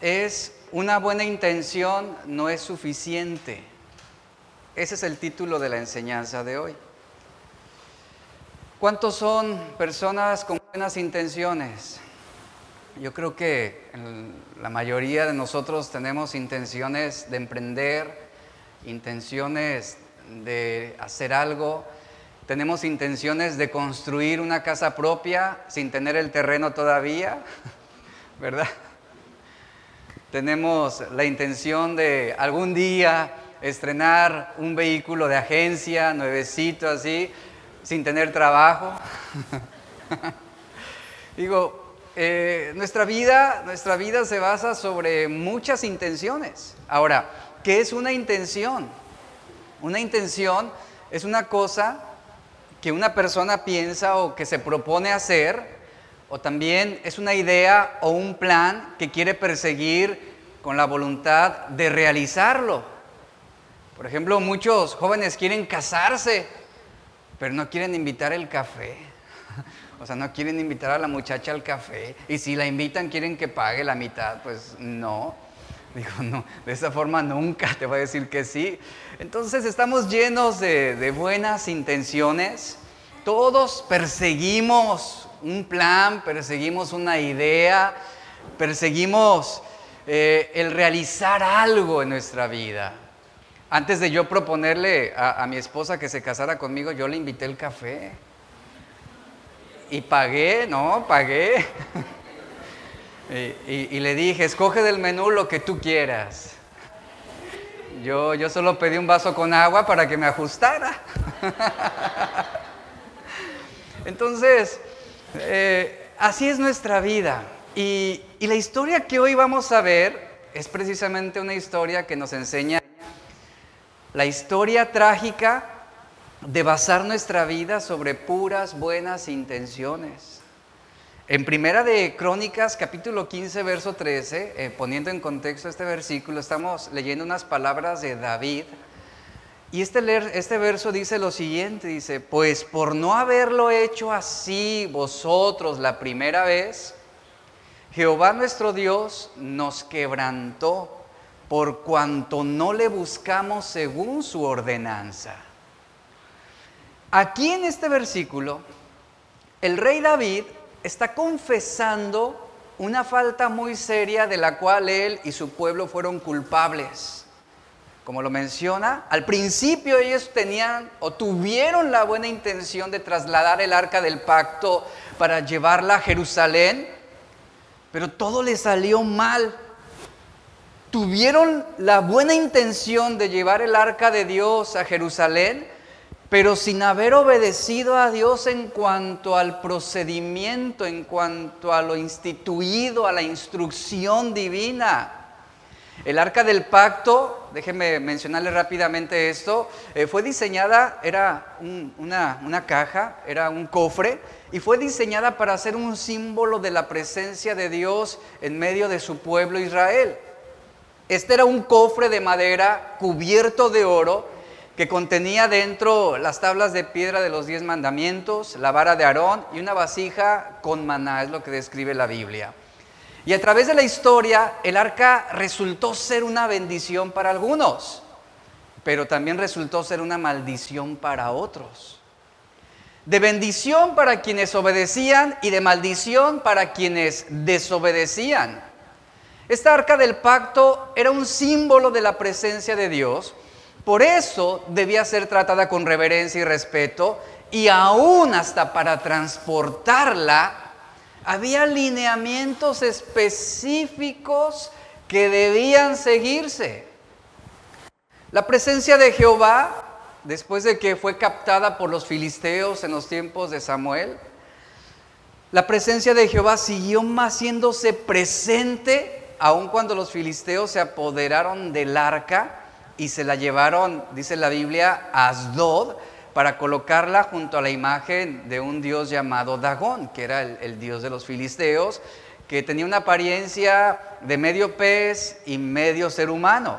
es Una buena intención no es suficiente. Ese es el título de la enseñanza de hoy. ¿Cuántos son personas con buenas intenciones? Yo creo que la mayoría de nosotros tenemos intenciones de emprender, intenciones de hacer algo, tenemos intenciones de construir una casa propia sin tener el terreno todavía, ¿verdad? Tenemos la intención de algún día estrenar un vehículo de agencia, nuevecito así, sin tener trabajo. Digo, eh, nuestra vida, nuestra vida se basa sobre muchas intenciones. Ahora, ¿qué es una intención? Una intención es una cosa que una persona piensa o que se propone hacer o también es una idea o un plan que quiere perseguir con la voluntad de realizarlo. Por ejemplo, muchos jóvenes quieren casarse, pero no quieren invitar el café. O sea, no quieren invitar a la muchacha al café. Y si la invitan, quieren que pague la mitad. Pues no. Digo, no, de esa forma nunca te voy a decir que sí. Entonces estamos llenos de, de buenas intenciones. Todos perseguimos un plan, perseguimos una idea, perseguimos eh, el realizar algo en nuestra vida. Antes de yo proponerle a, mi esposa que se casara conmigo, yo le invité el café. Y pagué, ¿no? Pagué. y, le dije, escoge del menú lo que tú quieras. Yo, yo solo pedí un vaso con agua para que me ajustara. Entonces, eh, así es nuestra vida. Y, la historia que hoy vamos a ver es precisamente una historia que nos enseña la historia trágica de basar nuestra vida sobre puras buenas intenciones. En Primera de Crónicas, capítulo 15, verso 13, eh, poniendo en contexto este versículo, estamos leyendo unas palabras de David, y este, este verso dice lo siguiente, dice, pues por no haberlo hecho así vosotros la primera vez, Jehová nuestro Dios nos quebrantó por cuanto no le buscamos según su ordenanza. Aquí en este versículo, el rey David está confesando una falta muy seria de la cual él y su pueblo fueron culpables como lo menciona, al principio ellos tenían o tuvieron la buena intención de trasladar el arca del pacto para llevarla a Jerusalén, pero todo les salió mal. Tuvieron la buena intención de llevar el arca de Dios a Jerusalén, pero sin haber obedecido a Dios en cuanto al procedimiento, en cuanto a lo instituido, a la instrucción divina. El arca del pacto, déjenme mencionarle rápidamente esto, eh, fue diseñada, era una, una caja, era un cofre, y fue diseñada para ser un símbolo de la presencia de Dios en medio de su pueblo Israel. Este era un cofre de madera cubierto de oro que contenía dentro las tablas de piedra de los diez mandamientos, la vara de Aarón y una vasija con maná, es lo que describe la Biblia. Y a través de la historia, el arca resultó ser una bendición para algunos, pero también resultó ser una maldición para otros. De bendición para quienes obedecían y de maldición para quienes desobedecían. Esta arca del pacto era un símbolo de la presencia de Dios, por eso debía ser tratada con reverencia y respeto y aún hasta para transportarla había lineamientos específicos que debían seguirse. La presencia de Jehová, después de que fue captada por los filisteos en los tiempos de Samuel, la presencia de Jehová siguió más haciéndose presente, aun cuando los filisteos se apoderaron del arca y se la llevaron, dice la Biblia, a Asdod, para colocarla junto a la imagen de un dios llamado Dagón, que era el, dios de los filisteos, que tenía una apariencia de medio pez y medio ser humano.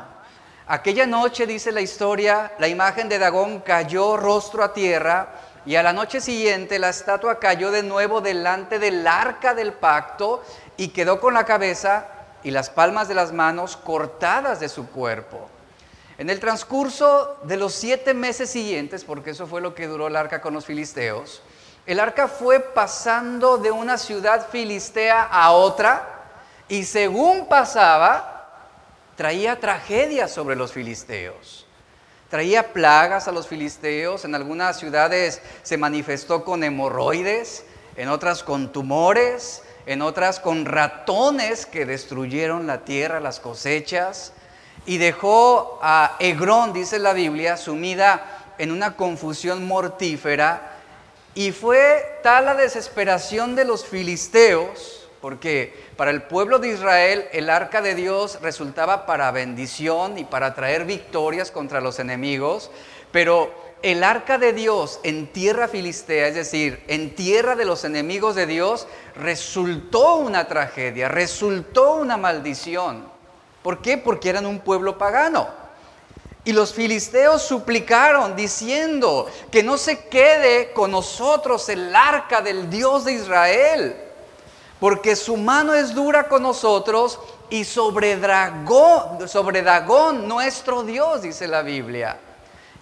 Aquella noche, dice la historia, la imagen de Dagón cayó rostro a tierra y a la noche siguiente la estatua cayó de nuevo delante del arca del pacto y quedó con la cabeza y las palmas de las manos cortadas de su cuerpo. En el transcurso de los siete meses siguientes, porque eso fue lo que duró el arca con los filisteos, el arca fue pasando de una ciudad filistea a otra y según pasaba, traía tragedias sobre los filisteos. Traía plagas a los filisteos, en algunas ciudades se manifestó con hemorroides, en otras con tumores, en otras con ratones que destruyeron la tierra, las cosechas, y dejó a Egrón, dice la Biblia, sumida en una confusión mortífera, y fue tal la desesperación de los filisteos, porque para el pueblo de Israel el arca de Dios resultaba para bendición y para traer victorias contra los enemigos, pero el arca de Dios en tierra filistea, es decir, en tierra de los enemigos de Dios, resultó una tragedia, resultó una maldición. ¿Por qué? Porque eran un pueblo pagano. Y los filisteos suplicaron diciendo que no se quede con nosotros el arca del Dios de Israel, porque su mano es dura con nosotros y sobre Dragón, sobre Dagón, nuestro Dios, dice la Biblia.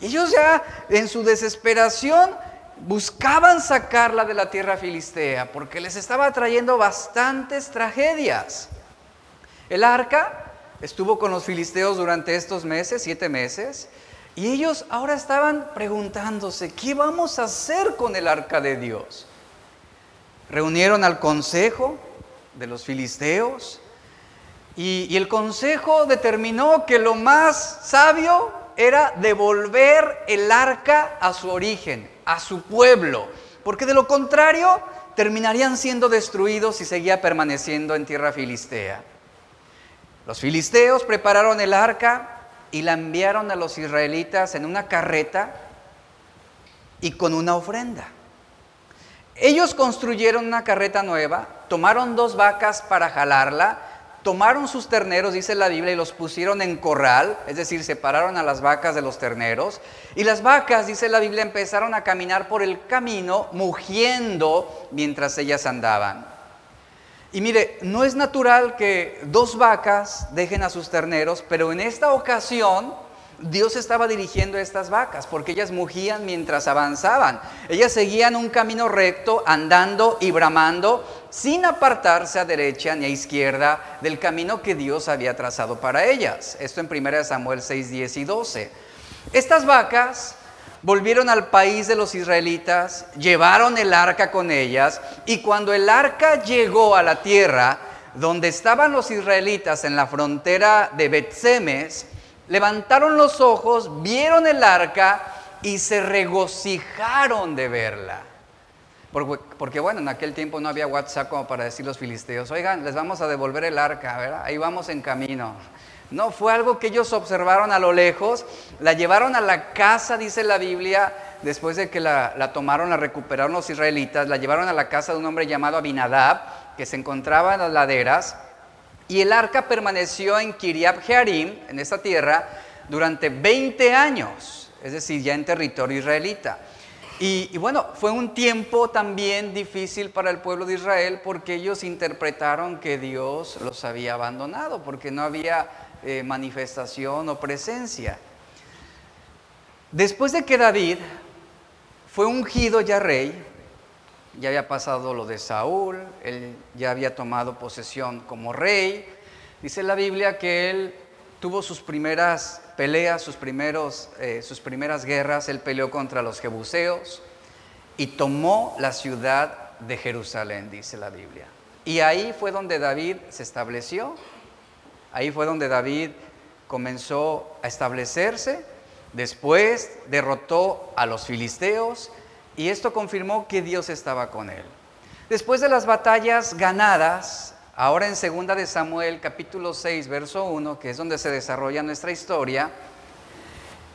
Ellos ya en su desesperación buscaban sacarla de la tierra filistea porque les estaba trayendo bastantes tragedias. El arca estuvo con los filisteos durante estos meses, siete meses, y ellos ahora estaban preguntándose, ¿qué vamos a hacer con el arca de Dios? Reunieron al consejo de los filisteos y, el consejo determinó que lo más sabio era devolver el arca a su origen, a su pueblo, porque de lo contrario terminarían siendo destruidos y seguía permaneciendo en tierra filistea. Los filisteos prepararon el arca y la enviaron a los israelitas en una carreta y con una ofrenda. Ellos construyeron una carreta nueva, tomaron dos vacas para jalarla, tomaron sus terneros, dice la Biblia, y los pusieron en corral, es decir, separaron a las vacas de los terneros. Y las vacas, dice la Biblia, empezaron a caminar por el camino, mugiendo mientras ellas andaban. Y mire, no es natural que dos vacas dejen a sus terneros, pero en esta ocasión Dios estaba dirigiendo a estas vacas porque ellas mugían mientras avanzaban. Ellas seguían un camino recto, andando y bramando, sin apartarse a derecha ni a izquierda del camino que Dios había trazado para ellas. Esto en 1 Samuel 6, 10 y 12. Estas vacas volvieron al país de los israelitas, llevaron el arca con ellas, y cuando el arca llegó a la tierra donde estaban los israelitas en la frontera de Betsemes, levantaron los ojos, vieron el arca y se regocijaron de verla. Porque, bueno, en aquel tiempo no había WhatsApp como para decir los filisteos, oigan, les vamos a devolver el arca, ahí vamos en camino. No, fue algo que ellos observaron a lo lejos, la llevaron a la casa, dice la Biblia, después de que la, tomaron, la recuperaron los israelitas, la llevaron a la casa de un hombre llamado Abinadab, que se encontraba en las laderas, y el arca permaneció en Kiriab Jearim, en esta tierra, durante 20 años, es decir, ya en territorio israelita. Y, bueno, fue un tiempo también difícil para el pueblo de Israel porque ellos interpretaron que Dios los había abandonado, porque no había eh, manifestación o presencia. Después de que David fue ungido ya rey, ya había pasado lo de Saúl, él ya había tomado posesión como rey. Dice la Biblia que él tuvo sus primeras peleas, sus, primeros, eh, sus primeras guerras, él peleó contra los jebuseos y tomó la ciudad de Jerusalén, dice la Biblia. Y ahí fue donde David se estableció, ahí fue donde David comenzó a establecerse, después derrotó a los filisteos, y esto confirmó que Dios estaba con él. Después de las batallas ganadas, ahora en segunda de Samuel capítulo 6 verso 1, que es donde se desarrolla nuestra historia,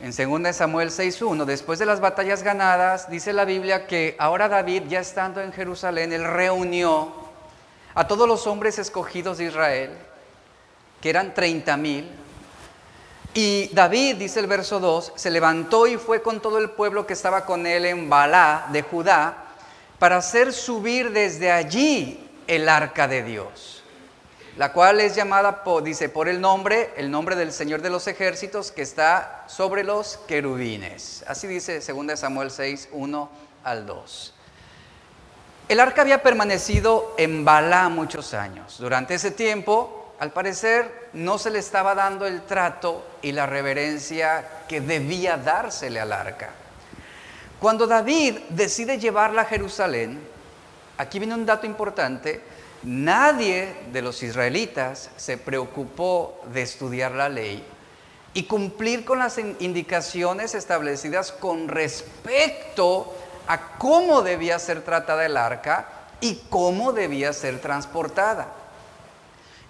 en segunda de Samuel 6:1, después de las batallas ganadas, dice la Biblia que ahora David, ya estando en Jerusalén, él reunió a todos los hombres escogidos de Israel, que eran 30 mil, y David, dice el verso 2, se levantó y fue con todo el pueblo que estaba con él en Balá de Judá para hacer subir desde allí el arca de Dios. la cual es llamada, dice, por el nombre, el nombre del Señor de los ejércitos que está sobre los querubines. Así dice 2 Samuel 6, 1 al 2. El arca había permanecido en Balá muchos años. Durante ese tiempo, al parecer, no se le estaba dando el trato y la reverencia que debía dársele al arca. Cuando David decide llevarla a Jerusalén, aquí viene un dato importante, nadie de los israelitas se preocupó de estudiar la ley y cumplir con las indicaciones establecidas con respecto a cómo debía ser tratada el arca y cómo debía ser transportada.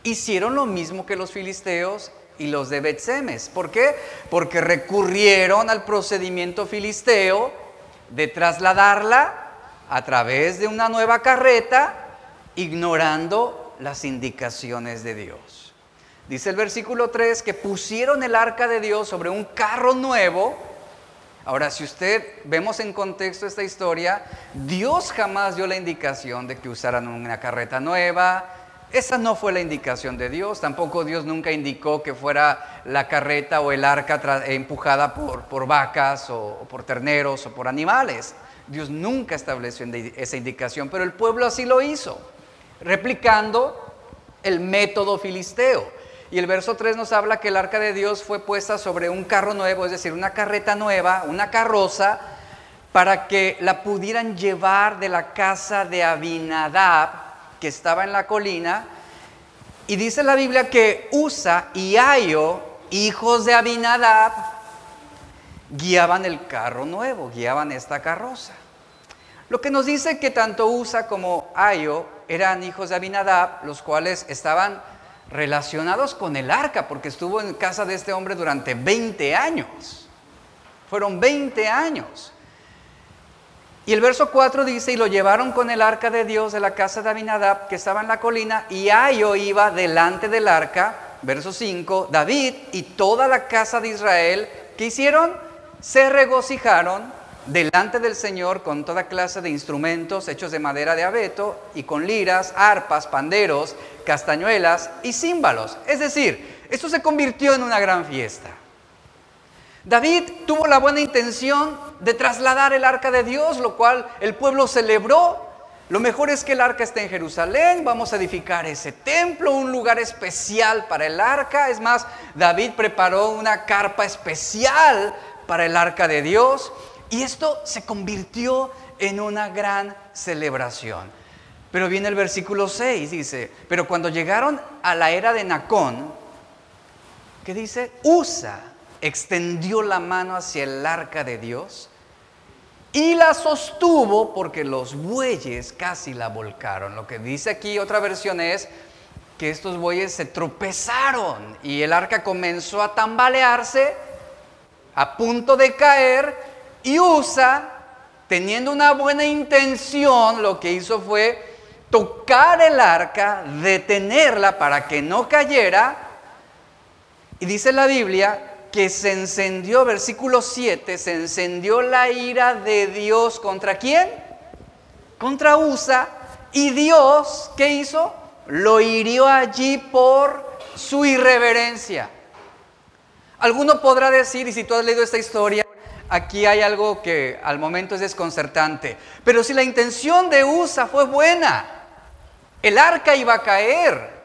Hicieron lo mismo que los filisteos y los de Betsemes. ¿Por qué? Porque recurrieron al procedimiento filisteo de trasladarla a través de una nueva carreta ignorando las indicaciones de Dios. Dice el versículo 3 que pusieron el arca de Dios sobre un carro nuevo. Ahora, si usted vemos en contexto esta historia, Dios jamás dio la indicación de que usaran una carreta nueva. Esa no fue la indicación de Dios. Tampoco Dios nunca indicó que fuera la carreta o el arca empujada por, vacas o por terneros o por animales. Dios nunca estableció esa indicación, pero el pueblo así lo hizo replicando el método filisteo. Y el verso 3 nos habla que el arca de Dios fue puesta sobre un carro nuevo, es decir, una carreta nueva, una carroza, para que la pudieran llevar de la casa de Abinadab, que estaba en la colina. Y dice la Biblia que Usa y Ayo, hijos de Abinadab, guiaban el carro nuevo, guiaban esta carroza. Lo que nos dice que tanto Usa como Ayo eran hijos de Abinadab, los cuales estaban relacionados con el arca, porque estuvo en casa de este hombre durante 20 años. Fueron 20 años. Y el verso 4 dice, y lo llevaron con el arca de Dios de la casa de Abinadab, que estaba en la colina, y Ayo iba delante del arca, verso 5, David y toda la casa de Israel, ¿qué hicieron? Se regocijaron delante del Señor con toda clase de instrumentos hechos de madera de abeto y con liras, arpas, panderos, castañuelas y címbalos. Es decir, esto se convirtió en una gran fiesta. David tuvo la buena intención de trasladar el arca de Dios, lo cual el pueblo celebró. Lo mejor es que el arca esté en Jerusalén, vamos a edificar ese templo, un lugar especial para el arca. Es más, David preparó una carpa especial para el arca de Dios. Y esto se convirtió en una gran celebración. Pero viene el versículo 6, dice, pero cuando llegaron a la era de Nacón, ¿qué dice? Usa extendió la mano hacia el arca de Dios y la sostuvo porque los bueyes casi la volcaron. Lo que dice aquí otra versión es que estos bueyes se tropezaron y el arca comenzó a tambalearse a punto de caer y Usa, teniendo una buena intención, lo que hizo fue tocar el arca, detenerla para que no cayera. Y dice la Biblia que se encendió, versículo 7, se encendió la ira de Dios contra quién? Contra Usa. Y Dios, ¿qué hizo? Lo hirió allí por su irreverencia. Alguno podrá decir, y si tú has leído esta historia, aquí hay algo que al momento es desconcertante. Pero si la intención de Usa fue buena, el arca iba a caer.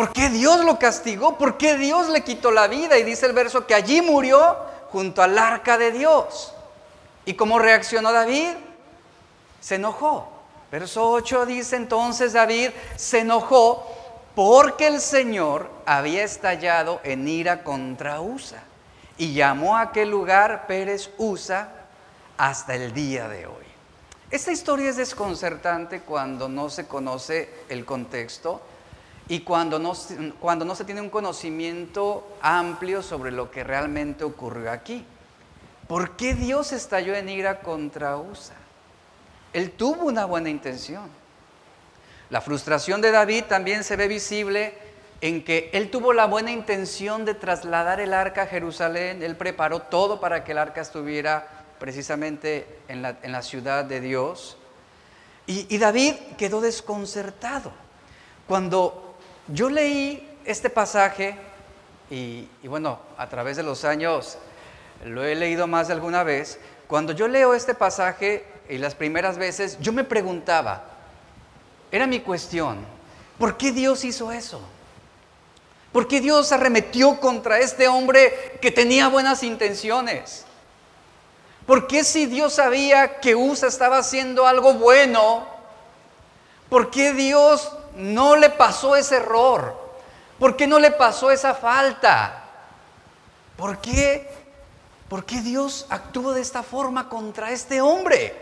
¿Por qué Dios lo castigó? ¿Por qué Dios le quitó la vida? Y dice el verso que allí murió junto al arca de Dios. ¿Y cómo reaccionó David? Se enojó. Verso 8 dice entonces David se enojó porque el Señor había estallado en ira contra Usa y llamó a aquel lugar Pérez Usa hasta el día de hoy. Esta historia es desconcertante cuando no se conoce el contexto y cuando no, cuando no se tiene un conocimiento amplio sobre lo que realmente ocurrió aquí. ¿Por qué Dios estalló en ira contra Usa? Él tuvo una buena intención. La frustración de David también se ve visible en que él tuvo la buena intención de trasladar el arca a Jerusalén, él preparó todo para que el arca estuviera precisamente en la, ciudad de Dios. Y, y David quedó desconcertado cuando yo leí este pasaje y, bueno, a través de los años lo he leído más de alguna vez. Cuando yo leo este pasaje y las primeras veces, yo me preguntaba, era mi cuestión, ¿por qué Dios hizo eso? ¿Por qué Dios arremetió contra este hombre que tenía buenas intenciones? ¿Por qué si Dios sabía que Usa estaba haciendo algo bueno, por qué Dios no le pasó ese error? ¿Por qué no le pasó esa falta? ¿Por qué? ¿Por qué Dios actuó de esta forma contra este hombre?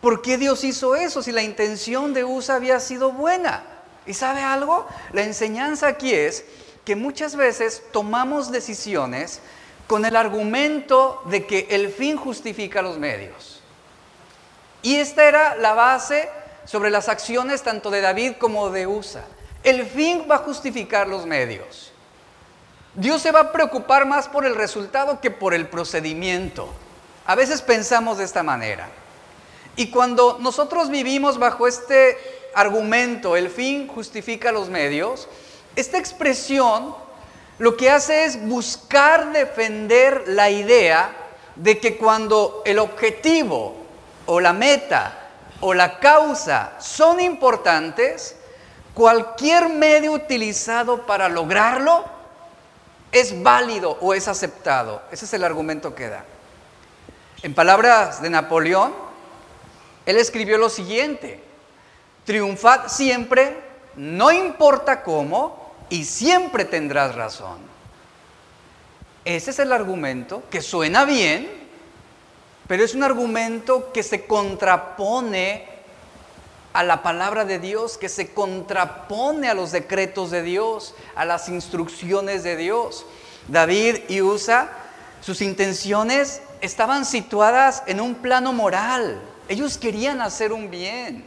¿Por qué Dios hizo eso si la intención de Usa había sido buena? ¿Y sabe algo? La enseñanza aquí es que muchas veces tomamos decisiones con el argumento de que el fin justifica los medios. Y esta era la base sobre las acciones tanto de David como de Usa. El fin va a justificar los medios. Dios se va a preocupar más por el resultado que por el procedimiento. A veces pensamos de esta manera. Y cuando nosotros vivimos bajo este argumento, el fin justifica los medios, esta expresión lo que hace es buscar defender la idea de que cuando el objetivo o la meta o la causa son importantes, cualquier medio utilizado para lograrlo es válido o es aceptado. Ese es el argumento que da. En palabras de Napoleón, él escribió lo siguiente, Triunfad siempre, no importa cómo, y siempre tendrás razón. Ese es el argumento que suena bien, pero es un argumento que se contrapone a la palabra de Dios, que se contrapone a los decretos de Dios, a las instrucciones de Dios. David y Usa, sus intenciones estaban situadas en un plano moral. Ellos querían hacer un bien.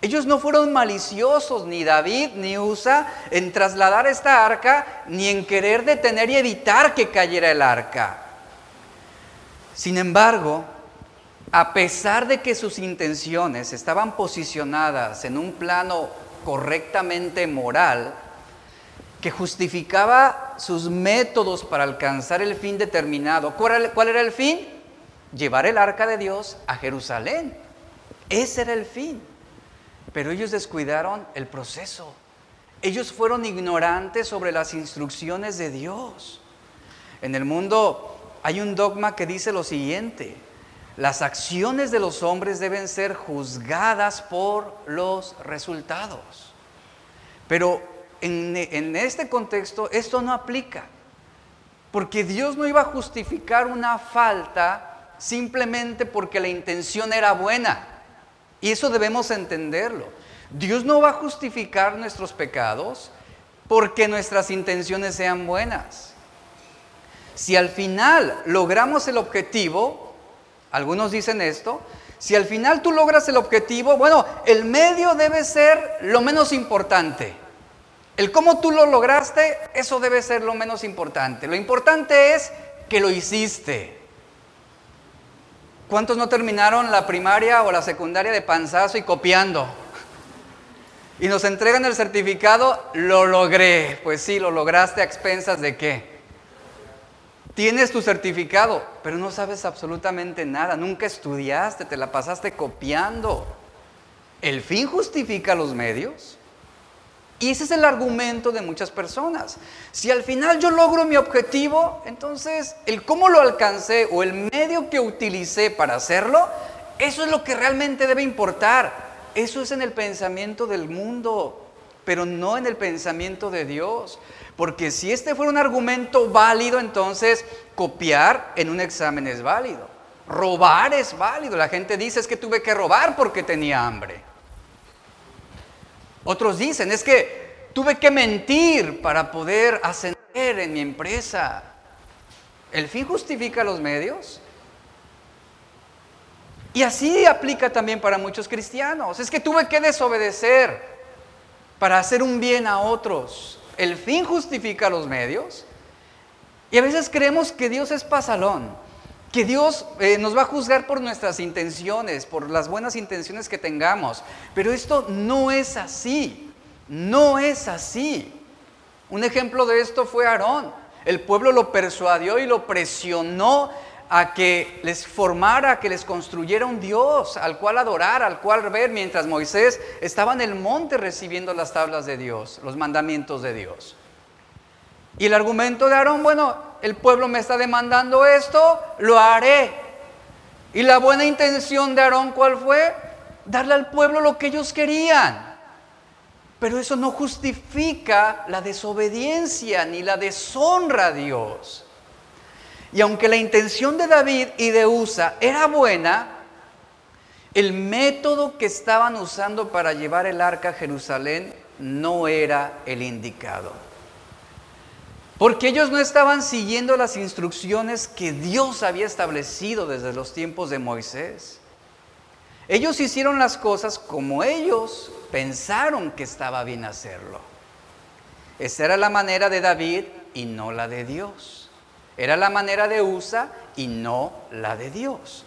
Ellos no fueron maliciosos, ni David ni Usa, en trasladar esta arca, ni en querer detener y evitar que cayera el arca. Sin embargo, a pesar de que sus intenciones estaban posicionadas en un plano correctamente moral, que justificaba sus métodos para alcanzar el fin determinado. ¿Cuál era el fin? Llevar el arca de Dios a Jerusalén. Ese era el fin. Pero ellos descuidaron el proceso. Ellos fueron ignorantes sobre las instrucciones de Dios. En el mundo hay un dogma que dice lo siguiente, las acciones de los hombres deben ser juzgadas por los resultados. Pero en, este contexto esto no aplica, porque Dios no iba a justificar una falta simplemente porque la intención era buena. Y eso debemos entenderlo. Dios no va a justificar nuestros pecados porque nuestras intenciones sean buenas. Si al final logramos el objetivo, algunos dicen esto, si al final tú logras el objetivo, bueno, el medio debe ser lo menos importante. El cómo tú lo lograste, eso debe ser lo menos importante. Lo importante es que lo hiciste. ¿Cuántos no terminaron la primaria o la secundaria de panzazo y copiando? Y nos entregan el certificado, lo logré. Pues sí, lo lograste a expensas de qué? Tienes tu certificado, pero no sabes absolutamente nada. Nunca estudiaste, te la pasaste copiando. ¿El fin justifica los medios? Y ese es el argumento de muchas personas. Si al final yo logro mi objetivo, entonces el cómo lo alcancé o el medio que utilicé para hacerlo, eso es lo que realmente debe importar. Eso es en el pensamiento del mundo, pero no en el pensamiento de Dios. Porque si este fuera un argumento válido, entonces copiar en un examen es válido. Robar es válido. La gente dice es que tuve que robar porque tenía hambre. Otros dicen, es que tuve que mentir para poder ascender en mi empresa. ¿El fin justifica los medios? Y así aplica también para muchos cristianos. Es que tuve que desobedecer para hacer un bien a otros. ¿El fin justifica los medios? Y a veces creemos que Dios es pasalón que Dios eh, nos va a juzgar por nuestras intenciones, por las buenas intenciones que tengamos. Pero esto no es así. No es así. Un ejemplo de esto fue Aarón. El pueblo lo persuadió y lo presionó a que les formara, que les construyera un Dios al cual adorar, al cual ver, mientras Moisés estaba en el monte recibiendo las tablas de Dios, los mandamientos de Dios. Y el argumento de Aarón, bueno, el pueblo me está demandando esto, lo haré. Y la buena intención de Aarón, ¿cuál fue? Darle al pueblo lo que ellos querían. Pero eso no justifica la desobediencia ni la deshonra a Dios. Y aunque la intención de David y de Usa era buena, el método que estaban usando para llevar el arca a Jerusalén no era el indicado. Porque ellos no estaban siguiendo las instrucciones que Dios había establecido desde los tiempos de Moisés. Ellos hicieron las cosas como ellos pensaron que estaba bien hacerlo. Esa era la manera de David y no la de Dios. Era la manera de Usa y no la de Dios.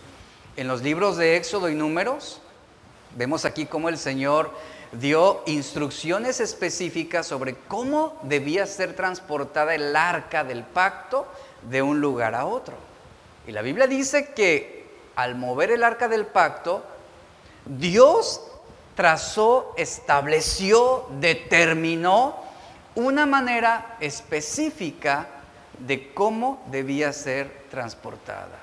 En los libros de Éxodo y Números, vemos aquí cómo el Señor dio instrucciones específicas sobre cómo debía ser transportada el arca del pacto de un lugar a otro. Y la Biblia dice que al mover el arca del pacto, Dios trazó, estableció, determinó una manera específica de cómo debía ser transportada.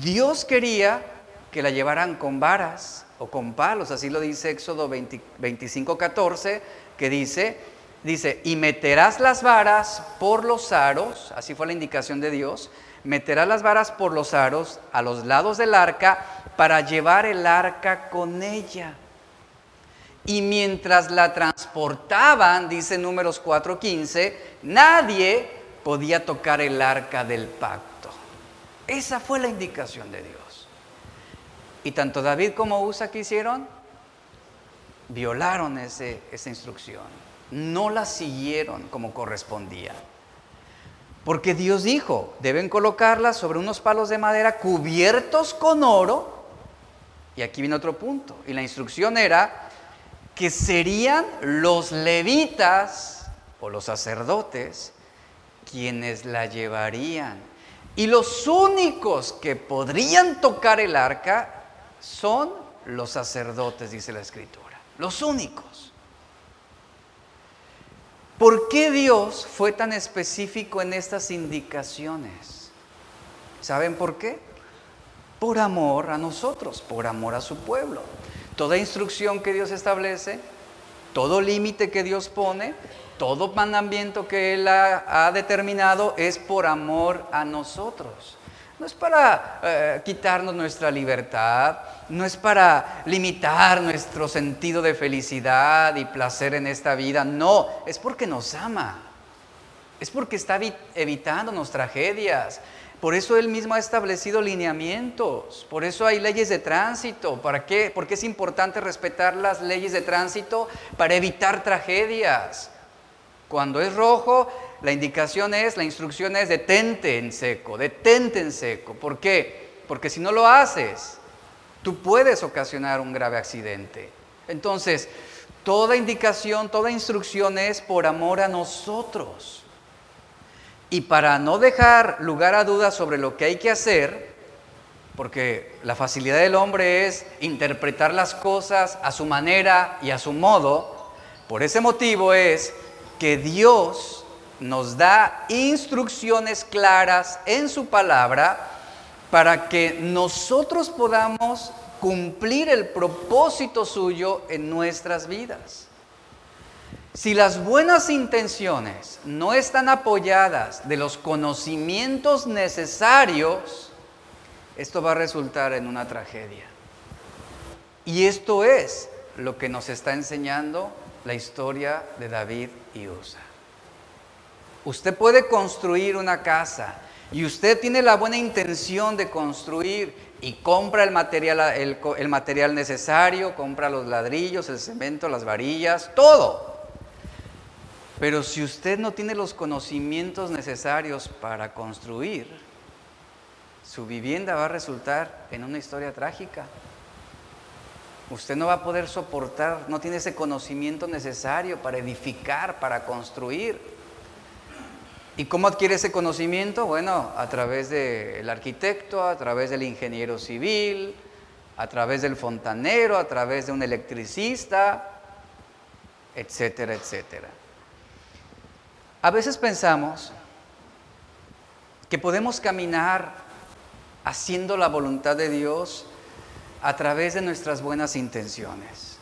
Dios quería que la llevaran con varas, o con palos, así lo dice Éxodo 25, 14, que dice, dice, y meterás las varas por los aros, así fue la indicación de Dios, meterás las varas por los aros a los lados del arca para llevar el arca con ella. Y mientras la transportaban, dice números 4:15, nadie podía tocar el arca del pacto. Esa fue la indicación de Dios. Y tanto David como Usa que hicieron, violaron ese, esa instrucción. No la siguieron como correspondía. Porque Dios dijo, deben colocarla sobre unos palos de madera cubiertos con oro. Y aquí viene otro punto. Y la instrucción era que serían los levitas o los sacerdotes quienes la llevarían. Y los únicos que podrían tocar el arca son los sacerdotes, dice la escritura, los únicos. ¿Por qué Dios fue tan específico en estas indicaciones? ¿Saben por qué? Por amor a nosotros, por amor a su pueblo. Toda instrucción que Dios establece, todo límite que Dios pone, todo mandamiento que Él ha, determinado es por amor a nosotros. No es para eh, quitarnos nuestra libertad, no es para limitar nuestro sentido de felicidad y placer en esta vida, no, es porque nos ama, es porque está evitándonos tragedias. Por eso Él mismo ha establecido lineamientos, por eso hay leyes de tránsito. ¿Para qué? Porque es importante respetar las leyes de tránsito para evitar tragedias. Cuando es rojo, la indicación es, la instrucción es detente en seco, detente en seco. ¿Por qué? Porque si no lo haces, tú puedes ocasionar un grave accidente. Entonces, toda indicación, toda instrucción es por amor a nosotros. Y para no dejar lugar a dudas sobre lo que hay que hacer, porque la facilidad del hombre es interpretar las cosas a su manera y a su modo, por ese motivo es que Dios nos da instrucciones claras en su palabra para que nosotros podamos cumplir el propósito suyo en nuestras vidas. Si las buenas intenciones no están apoyadas de los conocimientos necesarios, esto va a resultar en una tragedia. Y esto es lo que nos está enseñando la historia de David Usa. Usted puede construir una casa y usted tiene la buena intención de construir y compra el material, el, material necesario, compra los ladrillos, el cemento, las varillas, todo. Pero si usted no tiene los conocimientos necesarios para construir, su vivienda va a resultar en una historia trágica. Usted no va a poder soportar, no tiene ese conocimiento necesario para edificar, para construir. ¿Y cómo adquiere ese conocimiento? Bueno, a través del arquitecto, a través del ingeniero civil, a través del fontanero, a través de un electricista, etcétera, etcétera. A veces pensamos que podemos caminar haciendo la voluntad de Dios a través de nuestras buenas intenciones.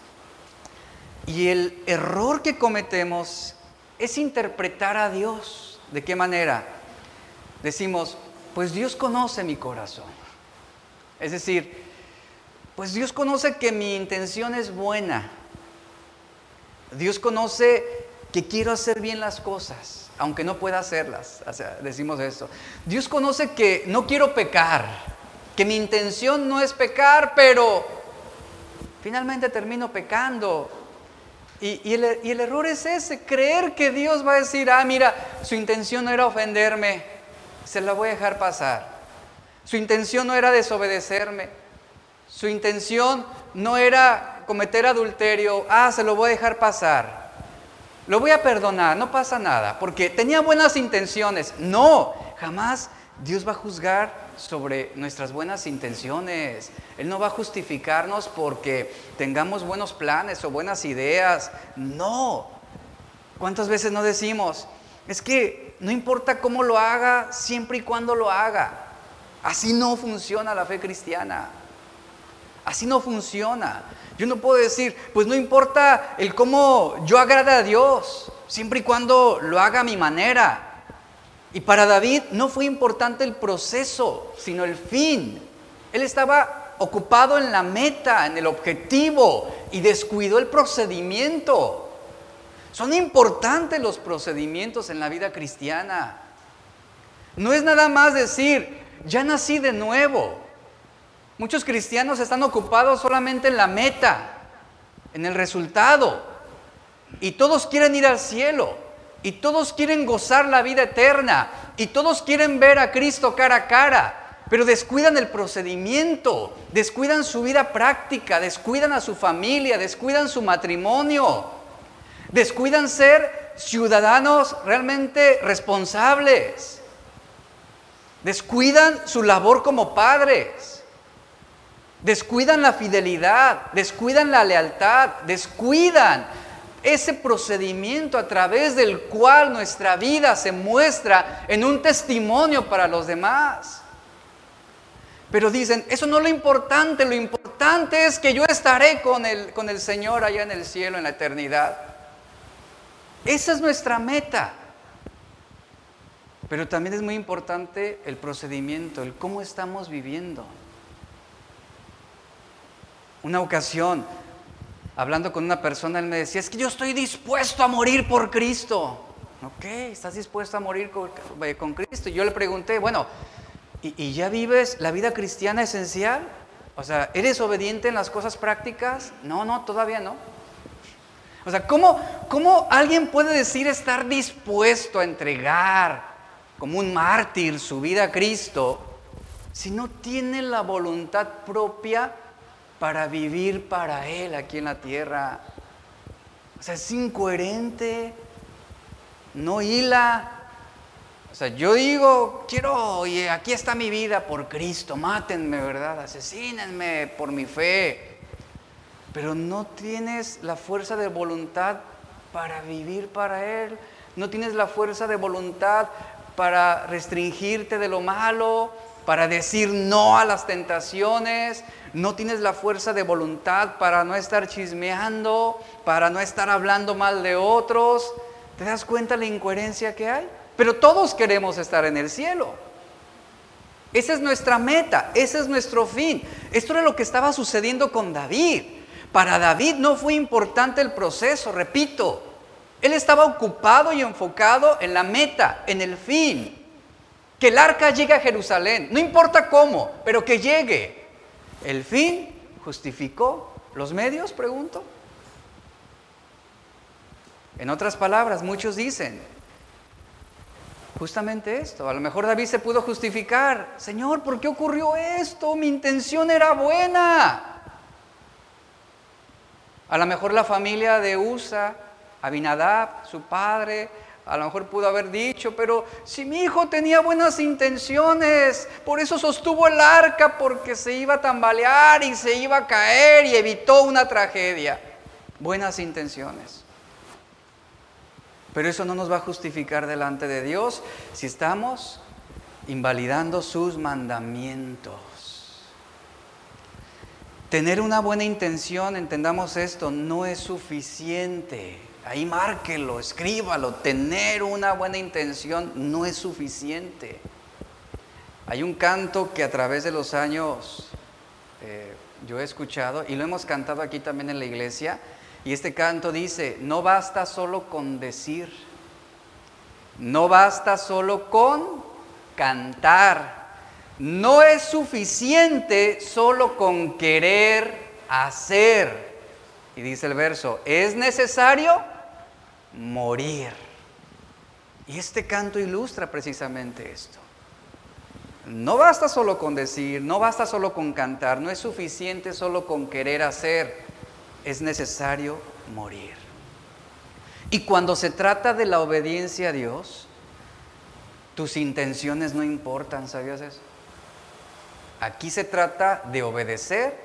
Y el error que cometemos es interpretar a Dios. ¿De qué manera? Decimos, pues Dios conoce mi corazón. Es decir, pues Dios conoce que mi intención es buena. Dios conoce que quiero hacer bien las cosas, aunque no pueda hacerlas. Decimos eso. Dios conoce que no quiero pecar, que mi intención no es pecar, pero finalmente termino pecando. Y, el, y, el, error es ese, creer que Dios va a decir, ah, mira, su intención no era ofenderme, se la voy a dejar pasar. Su intención no era desobedecerme. Su intención no era cometer adulterio, ah, se lo voy a dejar pasar. Lo voy a perdonar, no pasa nada, porque tenía buenas intenciones. No, jamás Dios va a juzgar sobre nuestras buenas intenciones. Él no va a justificarnos porque tengamos buenos planes o buenas ideas. No. ¿Cuántas veces no decimos? Es que no importa cómo lo haga, siempre y cuando lo haga. Así no funciona la fe cristiana. Así no funciona. Yo no puedo decir, pues no importa el cómo yo agrade a Dios, siempre y cuando lo haga a mi manera. Y para David no fue importante el proceso, sino el fin. Él estaba ocupado en la meta, en el objetivo, y descuidó el procedimiento. Son importantes los procedimientos en la vida cristiana. No es nada más decir, ya nací de nuevo. Muchos cristianos están ocupados solamente en la meta, en el resultado. Y todos quieren ir al cielo. Y todos quieren gozar la vida eterna. Y todos quieren ver a Cristo cara a cara. Pero descuidan el procedimiento, descuidan su vida práctica, descuidan a su familia, descuidan su matrimonio, descuidan ser ciudadanos realmente responsables, descuidan su labor como padres. Descuidan la fidelidad, descuidan la lealtad, descuidan ese procedimiento a través del cual nuestra vida se muestra en un testimonio para los demás. Pero dicen, eso no es lo importante, lo importante es que yo estaré con el, con el Señor allá en el cielo, en la eternidad. Esa es nuestra meta. Pero también es muy importante el procedimiento, el cómo estamos viviendo. Una ocasión, hablando con una persona, él me decía, es que yo estoy dispuesto a morir por Cristo. Ok, estás dispuesto a morir con, eh, Cristo. Y yo le pregunté, bueno, ¿y, ya vives la vida cristiana esencial? O sea, ¿eres obediente en las cosas prácticas? No, no, todavía no. O sea, ¿cómo, ¿cómo alguien puede decir estar dispuesto a entregar como un mártir su vida a Cristo si no tiene la voluntad propia para vivir para Él aquí en la tierra. O sea, es incoherente, no hila. O sea, yo digo, quiero, oye, aquí está mi vida por Cristo, mátenme, ¿verdad? Asesínenme por mi fe. Pero no tienes la fuerza de voluntad para vivir para Él. No tienes la fuerza de voluntad para restringirte de lo malo, para decir no a las tentaciones, no tienes la fuerza de voluntad para no estar chismeando, para no estar hablando mal de otros. ¿Te das cuenta la incoherencia que hay? Pero todos queremos estar en el cielo. Esa es nuestra meta, ese es nuestro fin. Esto era lo que estaba sucediendo con David. Para David no fue importante el proceso, repito. Él estaba ocupado y enfocado en la meta, en el fin. Que el arca llegue a Jerusalén, no importa cómo, pero que llegue. ¿El fin justificó los medios? Pregunto. En otras palabras, muchos dicen justamente esto. A lo mejor David se pudo justificar. Señor, ¿por qué ocurrió esto? Mi intención era buena. A lo mejor la familia de Usa, Abinadab, su padre, a lo mejor pudo haber dicho, pero si mi hijo tenía buenas intenciones, por eso sostuvo el arca, porque se iba a tambalear y se iba a caer y evitó una tragedia. Buenas intenciones. Pero eso no nos va a justificar delante de Dios si estamos invalidando sus mandamientos. Tener una buena intención, entendamos esto, no es suficiente. Ahí márquelo, escríbalo. Tener una buena intención no es suficiente. Hay un canto que a través de los años eh, yo he escuchado y lo hemos cantado aquí también en la iglesia. Y este canto dice, no basta solo con decir, no basta solo con cantar, no es suficiente solo con querer hacer. Y dice el verso, es necesario morir. Y este canto ilustra precisamente esto. No basta solo con decir, no basta solo con cantar, no es suficiente solo con querer hacer, es necesario morir. Y cuando se trata de la obediencia a Dios, tus intenciones no importan, ¿sabías eso? Aquí se trata de obedecer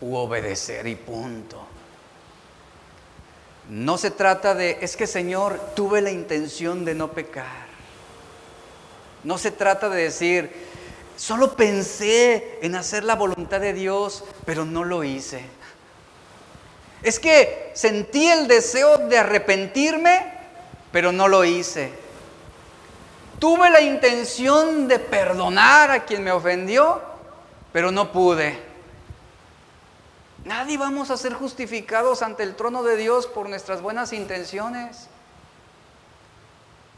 u obedecer y punto. No se trata de, es que Señor, tuve la intención de no pecar. No se trata de decir, solo pensé en hacer la voluntad de Dios, pero no lo hice. Es que sentí el deseo de arrepentirme, pero no lo hice. Tuve la intención de perdonar a quien me ofendió, pero no pude. Nadie vamos a ser justificados ante el trono de Dios por nuestras buenas intenciones.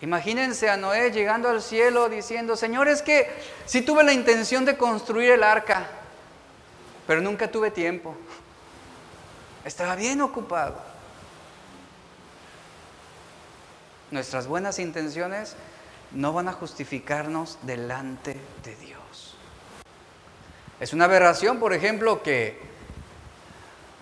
Imagínense a Noé llegando al cielo diciendo, Señor, es que sí tuve la intención de construir el arca, pero nunca tuve tiempo. Estaba bien ocupado. Nuestras buenas intenciones no van a justificarnos delante de Dios. Es una aberración, por ejemplo, que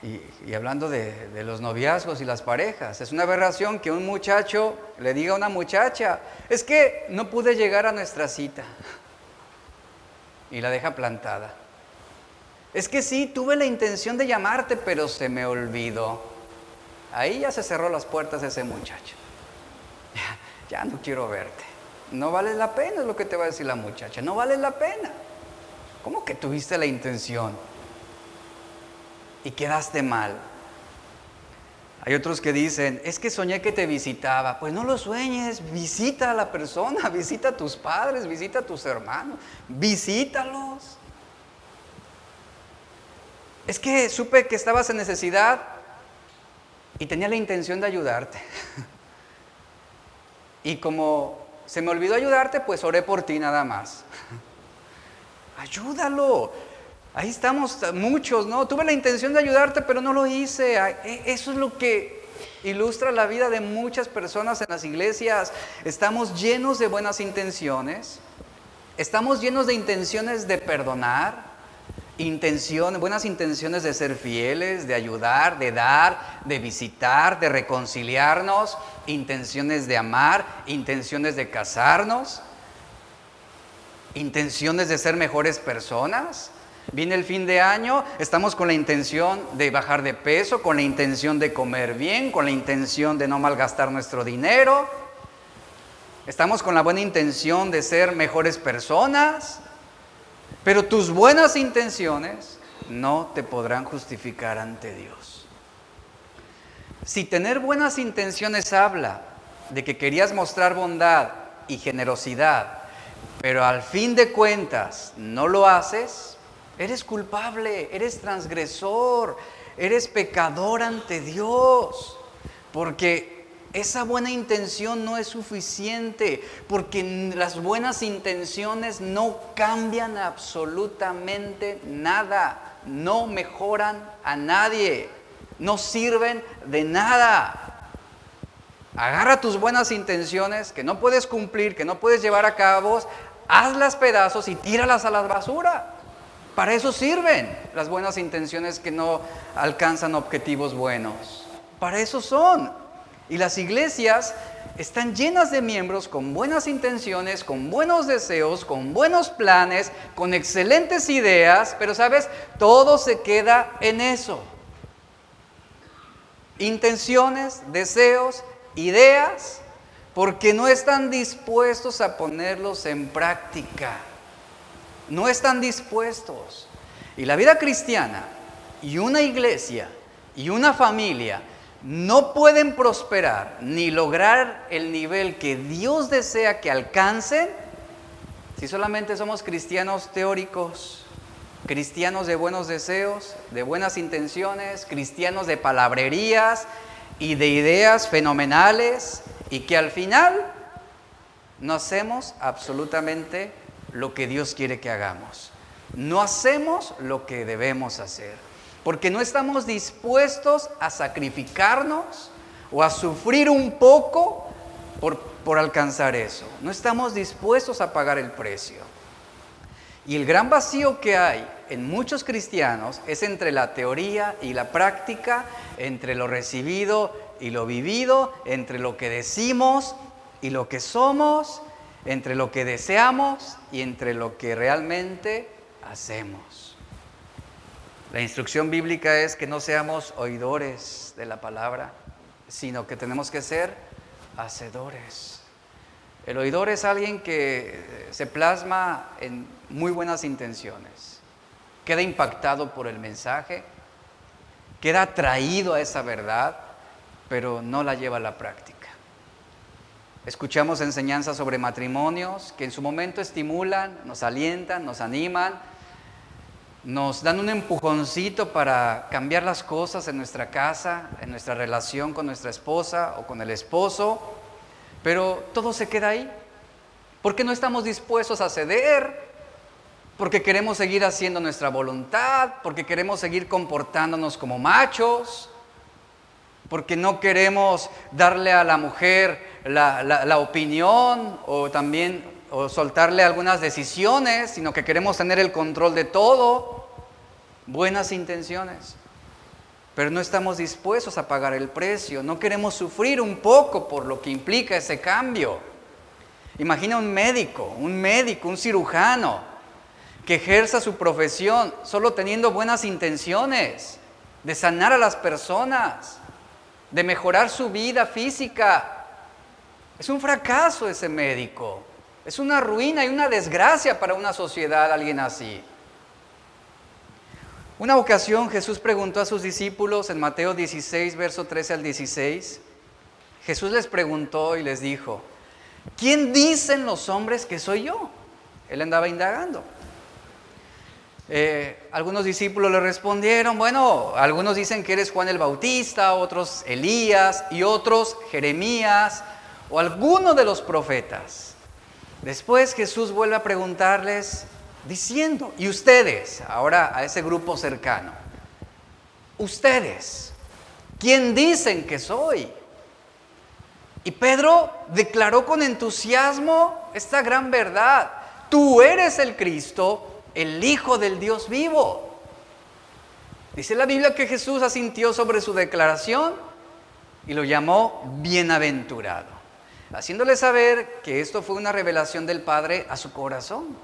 y, hablando de, los noviazgos y las parejas, es una aberración que un muchacho le diga a una muchacha, es que no pude llegar a nuestra cita. Y la deja plantada. Es que sí, tuve la intención de llamarte, pero se me olvidó. Ahí ya se cerró las puertas ese muchacho. Ya, ya no quiero verte. No vale la pena, es lo que te va a decir la muchacha. No vale la pena. ¿Cómo que tuviste la intención? Y quedaste mal. Hay otros que dicen, es que soñé que te visitaba. Pues no lo sueñes, visita a la persona, visita a tus padres, visita a tus hermanos, visítalos. Es que supe que estabas en necesidad y tenía la intención de ayudarte. Y como se me olvidó ayudarte, pues oré por ti nada más. Ayúdalo. Ahí estamos muchos, ¿no? Tuve la intención de ayudarte, pero no lo hice. E, eso es lo que ilustra la vida de muchas personas en las iglesias. Estamos llenos de buenas intenciones. Estamos llenos de intenciones de perdonar, intenciones, buenas intenciones de ser fieles, de ayudar, de dar, de visitar, de reconciliarnos, intenciones de amar, intenciones de casarnos, intenciones de ser mejores personas. Viene el fin de año, estamos con la intención de bajar de peso, con la intención de comer bien, con la intención de no malgastar nuestro dinero. Estamos con la buena intención de ser mejores personas, pero tus buenas intenciones no te podrán justificar ante Dios. Si tener buenas intenciones habla de que querías mostrar bondad y generosidad, pero al fin de cuentas no lo haces, Eres culpable, eres transgresor, eres pecador ante Dios. Porque esa buena intención no es suficiente, porque las buenas intenciones no cambian absolutamente nada, no mejoran a nadie, no sirven de nada. Agarra tus buenas intenciones que no puedes cumplir, que no puedes llevar a cabo, hazlas pedazos y tíralas a la basura. Para eso sirven las buenas intenciones que no alcanzan objetivos buenos. Para eso son. Y las iglesias están llenas de miembros con buenas intenciones, con buenos deseos, con buenos planes, con excelentes ideas, pero sabes, todo se queda en eso. Intenciones, deseos, ideas, porque no están dispuestos a ponerlos en práctica. No están dispuestos. Y la vida cristiana y una iglesia y una familia no pueden prosperar ni lograr el nivel que Dios desea que alcancen si solamente somos cristianos teóricos, cristianos de buenos deseos, de buenas intenciones, cristianos de palabrerías y de ideas fenomenales y que al final no hacemos absolutamente lo que Dios quiere que hagamos. No hacemos lo que debemos hacer, porque no estamos dispuestos a sacrificarnos o a sufrir un poco por, por alcanzar eso. No estamos dispuestos a pagar el precio. Y el gran vacío que hay en muchos cristianos es entre la teoría y la práctica, entre lo recibido y lo vivido, entre lo que decimos y lo que somos, entre lo que deseamos y entre lo que realmente hacemos. La instrucción bíblica es que no seamos oidores de la palabra, sino que tenemos que ser hacedores. El oidor es alguien que se plasma en muy buenas intenciones, queda impactado por el mensaje, queda atraído a esa verdad, pero no la lleva a la práctica. Escuchamos enseñanzas sobre matrimonios que en su momento estimulan, nos alientan, nos animan, nos dan un empujoncito para cambiar las cosas en nuestra casa, en nuestra relación con nuestra esposa o con el esposo, pero todo se queda ahí. Porque no estamos dispuestos a ceder, porque queremos seguir haciendo nuestra voluntad, porque queremos seguir comportándonos como machos, porque no queremos darle a la mujer la, opinión o también o soltarle algunas decisiones, sino que queremos tener el control de todo. Buenas intenciones. Pero no estamos dispuestos a pagar el precio, no queremos sufrir un poco por lo que implica ese cambio. Imagina un médico, un médico, un cirujano, que ejerza su profesión solo teniendo buenas intenciones de sanar a las personas, de mejorar su vida física, es un fracaso ese médico. Es una ruina y una desgracia para una sociedad alguien así. Una ocasión Jesús preguntó a sus discípulos en Mateo 16, verso 13 al 16. Jesús les preguntó y les dijo, ¿quién dicen los hombres que soy yo? Él andaba indagando. Eh, algunos discípulos le respondieron, bueno, algunos dicen que eres Juan el Bautista, otros Elías y otros Jeremías o alguno de los profetas. Después Jesús vuelve a preguntarles diciendo, ¿y ustedes? Ahora a ese grupo cercano. Ustedes, ¿quién dicen que soy? Y Pedro declaró con entusiasmo esta gran verdad. Tú eres el Cristo, el Hijo del Dios vivo. Dice la Biblia que Jesús asintió sobre su declaración y lo llamó bienaventurado haciéndole saber que esto fue una revelación del Padre a su corazón.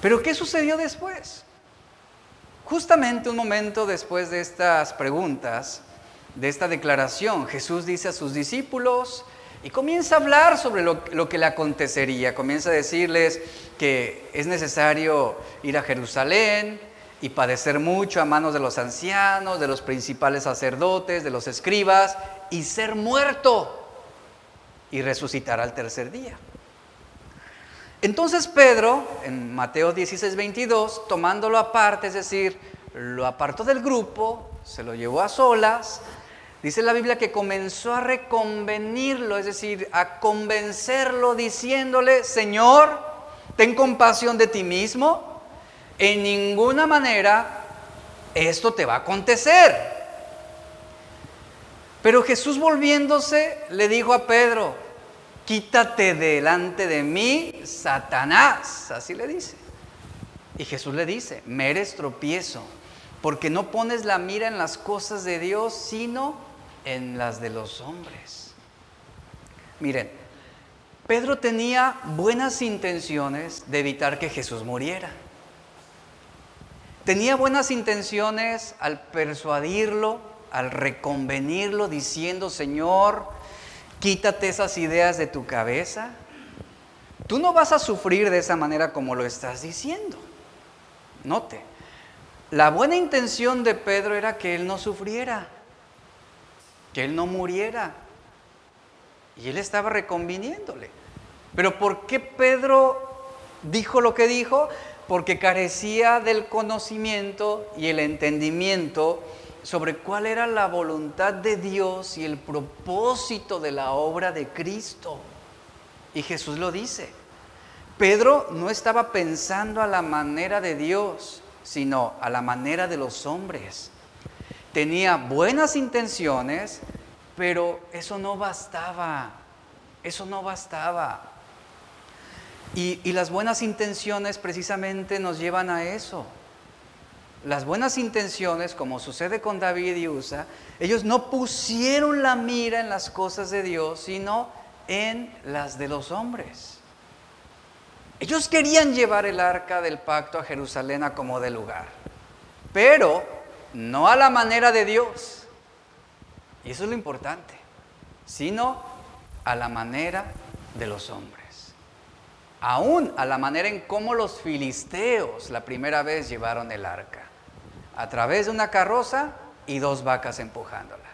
Pero ¿qué sucedió después? Justamente un momento después de estas preguntas, de esta declaración, Jesús dice a sus discípulos y comienza a hablar sobre lo, que le acontecería. Comienza a decirles que es necesario ir a Jerusalén y padecer mucho a manos de los ancianos, de los principales sacerdotes, de los escribas y ser muerto y resucitará al tercer día. Entonces Pedro, en Mateo 16, 22, tomándolo aparte, es decir, lo apartó del grupo, se lo llevó a solas, dice la Biblia que comenzó a reconvenirlo, es decir, a convencerlo diciéndole, Señor, ten compasión de ti mismo, en ninguna manera esto te va a acontecer. Pero Jesús volviéndose le dijo a Pedro, quítate delante de mí, Satanás, así le dice. Y Jesús le dice, me eres tropiezo, porque no pones la mira en las cosas de Dios, sino en las de los hombres. Miren, Pedro tenía buenas intenciones de evitar que Jesús muriera. Tenía buenas intenciones al persuadirlo, al reconvenirlo, diciendo, Señor, quítate esas ideas de tu cabeza. Tú no vas a sufrir de esa manera como lo estás diciendo. Note, la buena intención de Pedro era que él no sufriera, que él no muriera. Y él estaba reconviniéndole. Pero ¿por qué Pedro dijo lo que dijo? porque carecía del conocimiento y el entendimiento sobre cuál era la voluntad de Dios y el propósito de la obra de Cristo. Y Jesús lo dice. Pedro no estaba pensando a la manera de Dios, sino a la manera de los hombres. Tenía buenas intenciones, pero eso no bastaba. Eso no bastaba. Y, las buenas intenciones precisamente nos llevan a eso. Las buenas intenciones, como sucede con David y Usa, ellos no pusieron la mira en las cosas de Dios, sino en las de los hombres. Ellos querían llevar el arca del pacto a Jerusalén a como de lugar, pero no a la manera de Dios. Y eso es lo importante, sino a la manera de los hombres aún a la manera en cómo los filisteos la primera vez llevaron el arca, a través de una carroza y dos vacas empujándola.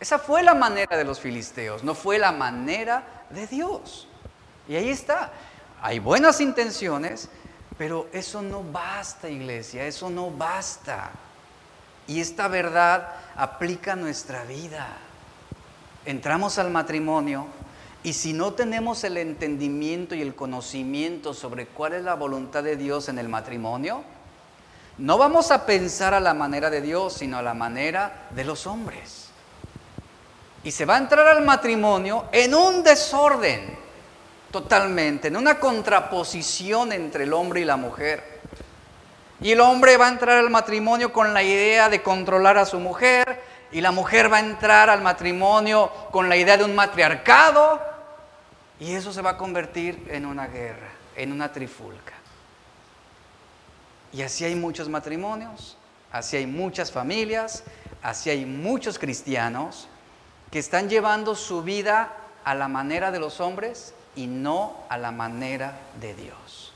Esa fue la manera de los filisteos, no fue la manera de Dios. Y ahí está, hay buenas intenciones, pero eso no basta, iglesia, eso no basta. Y esta verdad aplica nuestra vida. Entramos al matrimonio y si no tenemos el entendimiento y el conocimiento sobre cuál es la voluntad de Dios en el matrimonio, no vamos a pensar a la manera de Dios, sino a la manera de los hombres. Y se va a entrar al matrimonio en un desorden, totalmente, en una contraposición entre el hombre y la mujer. Y el hombre va a entrar al matrimonio con la idea de controlar a su mujer, y la mujer va a entrar al matrimonio con la idea de un matriarcado y eso se va a convertir en una guerra, en una trifulca. Y así hay muchos matrimonios, así hay muchas familias, así hay muchos cristianos que están llevando su vida a la manera de los hombres y no a la manera de Dios.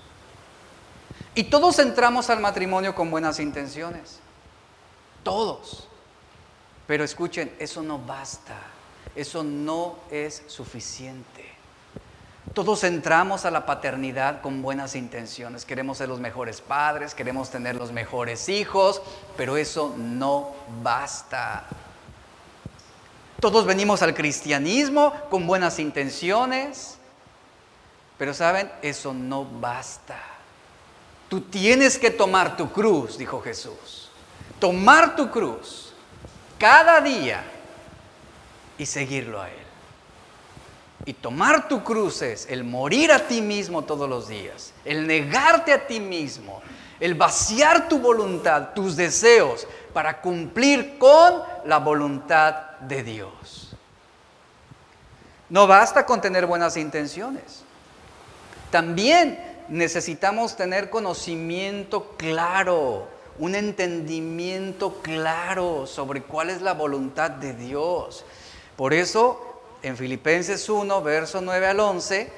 Y todos entramos al matrimonio con buenas intenciones. Todos. Pero escuchen, eso no basta, eso no es suficiente. Todos entramos a la paternidad con buenas intenciones, queremos ser los mejores padres, queremos tener los mejores hijos, pero eso no basta. Todos venimos al cristianismo con buenas intenciones, pero saben, eso no basta. Tú tienes que tomar tu cruz, dijo Jesús. Tomar tu cruz cada día y seguirlo a Él. Y tomar tu cruz es el morir a ti mismo todos los días, el negarte a ti mismo, el vaciar tu voluntad, tus deseos, para cumplir con la voluntad de Dios. No basta con tener buenas intenciones. También necesitamos tener conocimiento claro un entendimiento claro sobre cuál es la voluntad de Dios. Por eso, en Filipenses 1, verso 9 al 11,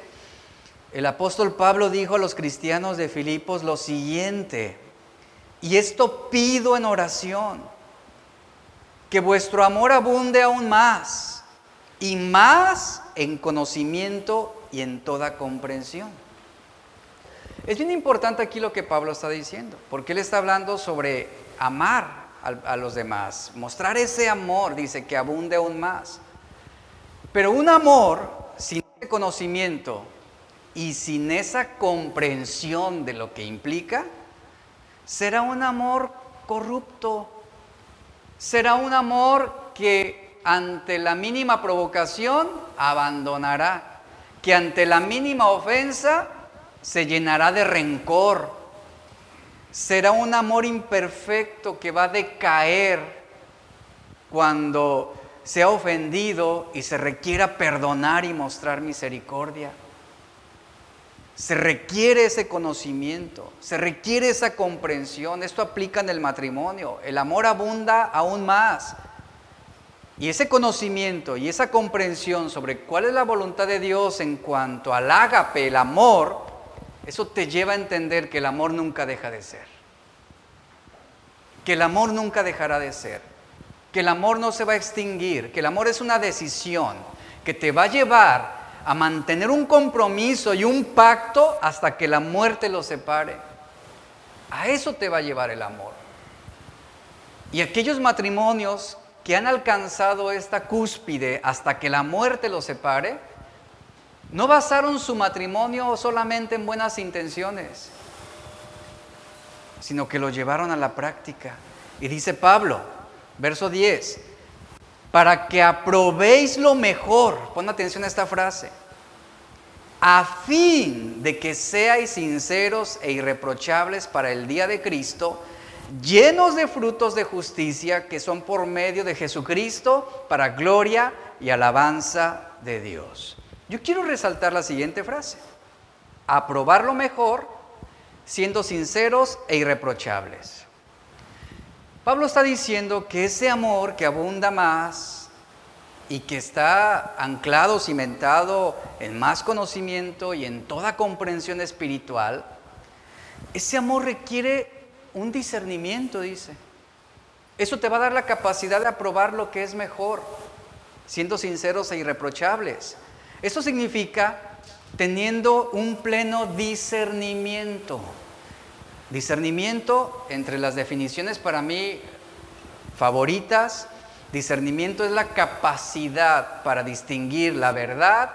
el apóstol Pablo dijo a los cristianos de Filipos lo siguiente, y esto pido en oración, que vuestro amor abunde aún más, y más en conocimiento y en toda comprensión es bien importante aquí lo que Pablo está diciendo, porque él está hablando sobre amar a, los demás, mostrar ese amor, dice, que abunde aún más. Pero un amor sin ese conocimiento y sin esa comprensión de lo que implica, será un amor corrupto, será un amor que ante la mínima provocación abandonará, que ante la mínima ofensa se llenará de rencor, será un amor imperfecto que va a decaer cuando sea ofendido y se requiera perdonar y mostrar misericordia. Se requiere ese conocimiento, se requiere esa comprensión. Esto aplica en el matrimonio. El amor abunda aún más. Y ese conocimiento y esa comprensión sobre cuál es la voluntad de Dios en cuanto al ágape, el amor, eso te lleva a entender que el amor nunca deja de ser. Que el amor nunca dejará de ser. Que el amor no se va a extinguir. Que el amor es una decisión que te va a llevar a mantener un compromiso y un pacto hasta que la muerte los separe. A eso te va a llevar el amor. Y aquellos matrimonios que han alcanzado esta cúspide hasta que la muerte los separe, no basaron su matrimonio solamente en buenas intenciones, sino que lo llevaron a la práctica. Y dice Pablo, verso 10, para que aprobéis lo mejor, pon atención a esta frase, a fin de que seáis sinceros e irreprochables para el día de Cristo, llenos de frutos de justicia que son por medio de Jesucristo para gloria y alabanza de Dios. Yo quiero resaltar la siguiente frase. Aprobar lo mejor siendo sinceros e irreprochables. Pablo está diciendo que ese amor que abunda más y que está anclado, cimentado en más conocimiento y en toda comprensión espiritual, ese amor requiere un discernimiento, dice. Eso te va a dar la capacidad de aprobar lo que es mejor, siendo sinceros e irreprochables. Eso significa teniendo un pleno discernimiento. Discernimiento entre las definiciones para mí favoritas. Discernimiento es la capacidad para distinguir la verdad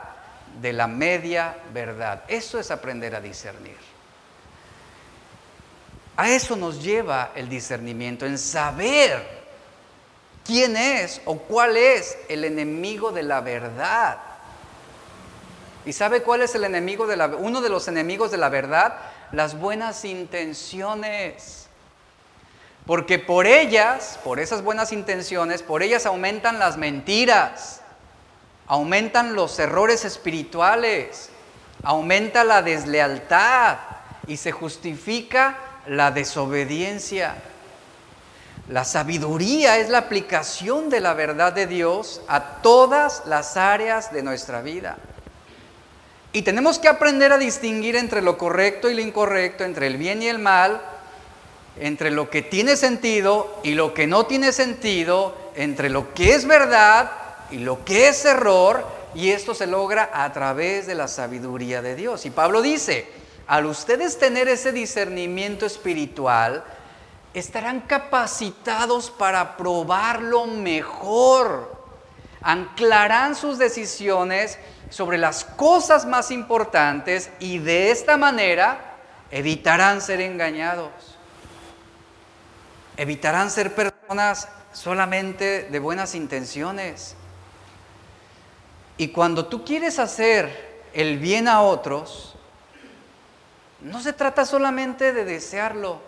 de la media verdad. Eso es aprender a discernir. A eso nos lleva el discernimiento, en saber quién es o cuál es el enemigo de la verdad. ¿Y sabe cuál es el enemigo de la uno de los enemigos de la verdad? Las buenas intenciones. Porque por ellas, por esas buenas intenciones, por ellas aumentan las mentiras, aumentan los errores espirituales, aumenta la deslealtad y se justifica la desobediencia. La sabiduría es la aplicación de la verdad de Dios a todas las áreas de nuestra vida. Y tenemos que aprender a distinguir entre lo correcto y lo incorrecto, entre el bien y el mal, entre lo que tiene sentido y lo que no tiene sentido, entre lo que es verdad y lo que es error, y esto se logra a través de la sabiduría de Dios. Y Pablo dice, al ustedes tener ese discernimiento espiritual, estarán capacitados para probarlo mejor. Anclarán sus decisiones sobre las cosas más importantes y de esta manera evitarán ser engañados. Evitarán ser personas solamente de buenas intenciones. Y cuando tú quieres hacer el bien a otros, no se trata solamente de desearlo,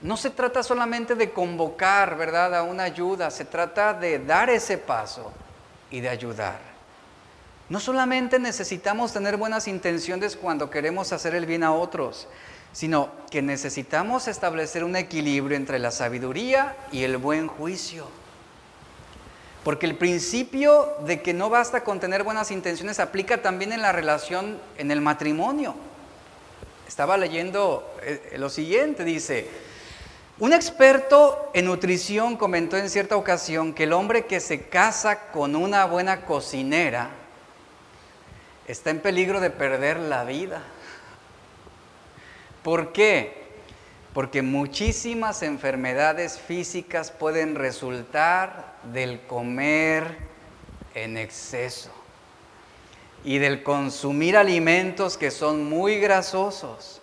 no se trata solamente de convocar, ¿verdad?, a una ayuda, se trata de dar ese paso y de ayudar. No solamente necesitamos tener buenas intenciones cuando queremos hacer el bien a otros, sino que necesitamos establecer un equilibrio entre la sabiduría y el buen juicio. Porque el principio de que no basta con tener buenas intenciones aplica también en la relación en el matrimonio. Estaba leyendo eh, lo siguiente, dice, un experto en nutrición comentó en cierta ocasión que el hombre que se casa con una buena cocinera está en peligro de perder la vida. ¿Por qué? Porque muchísimas enfermedades físicas pueden resultar del comer en exceso y del consumir alimentos que son muy grasosos.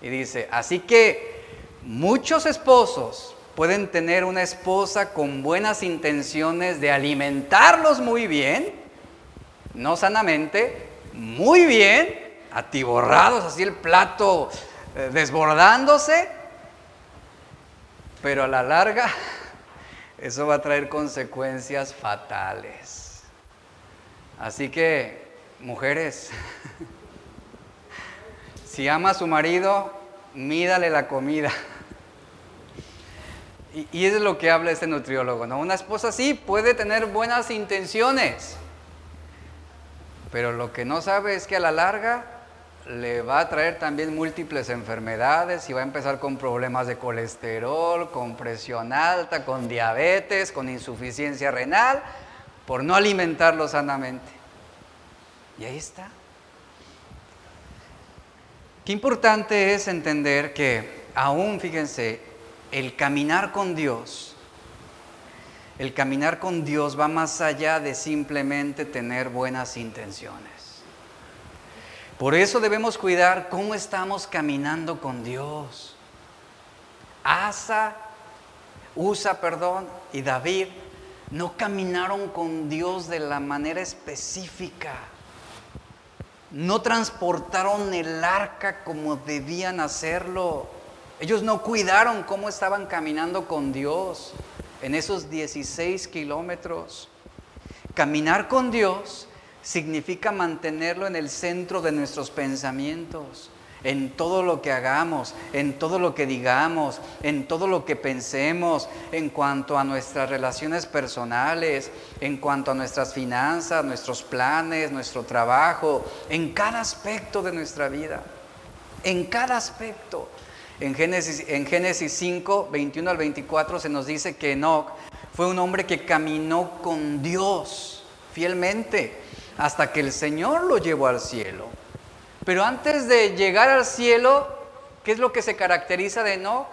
Y dice, así que muchos esposos pueden tener una esposa con buenas intenciones de alimentarlos muy bien, no sanamente, muy bien, atiborrados, así el plato eh, desbordándose, pero a la larga eso va a traer consecuencias fatales. Así que, mujeres, si ama a su marido, mídale la comida. Y, y es lo que habla este nutriólogo, ¿no? Una esposa sí puede tener buenas intenciones, pero lo que no sabe es que a la larga le va a traer también múltiples enfermedades y va a empezar con problemas de colesterol, con presión alta, con diabetes, con insuficiencia renal, por no alimentarlo sanamente. Y ahí está. Qué importante es entender que aún, fíjense, el caminar con Dios, el caminar con Dios va más allá de simplemente tener buenas intenciones. Por eso debemos cuidar cómo estamos caminando con Dios. Asa, Usa, perdón, y David no caminaron con Dios de la manera específica. No transportaron el arca como debían hacerlo. Ellos no cuidaron cómo estaban caminando con Dios en esos 16 kilómetros. Caminar con Dios significa mantenerlo en el centro de nuestros pensamientos, en todo lo que hagamos, en todo lo que digamos, en todo lo que pensemos, en cuanto a nuestras relaciones personales, en cuanto a nuestras finanzas, nuestros planes, nuestro trabajo, en cada aspecto de nuestra vida, en cada aspecto. En Génesis, en Génesis 5, 21 al 24 se nos dice que Enoch fue un hombre que caminó con Dios fielmente hasta que el Señor lo llevó al cielo. Pero antes de llegar al cielo, ¿qué es lo que se caracteriza de Enoch?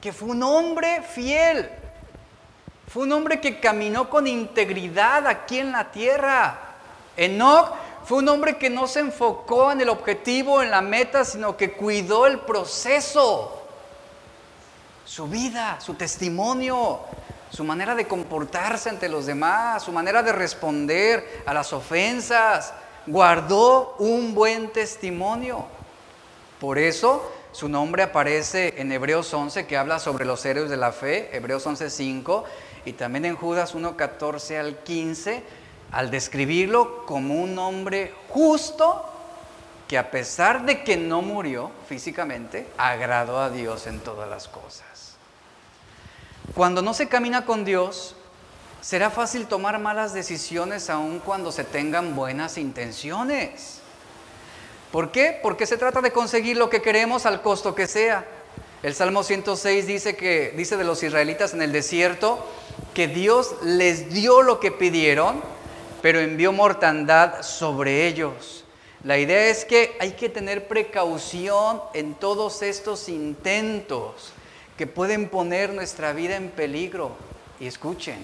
Que fue un hombre fiel. Fue un hombre que caminó con integridad aquí en la tierra. Enoch fue un hombre que no se enfocó en el objetivo, en la meta, sino que cuidó el proceso. Su vida, su testimonio, su manera de comportarse ante los demás, su manera de responder a las ofensas. Guardó un buen testimonio. Por eso su nombre aparece en Hebreos 11 que habla sobre los héroes de la fe, Hebreos 11.5, y también en Judas 1.14 al 15, al describirlo como un hombre justo que a pesar de que no murió físicamente, agradó a Dios en todas las cosas. Cuando no se camina con Dios, será fácil tomar malas decisiones aun cuando se tengan buenas intenciones. ¿Por qué? Porque se trata de conseguir lo que queremos al costo que sea. El Salmo 106 dice que dice de los israelitas en el desierto que Dios les dio lo que pidieron, pero envió mortandad sobre ellos. La idea es que hay que tener precaución en todos estos intentos que pueden poner nuestra vida en peligro. Y escuchen,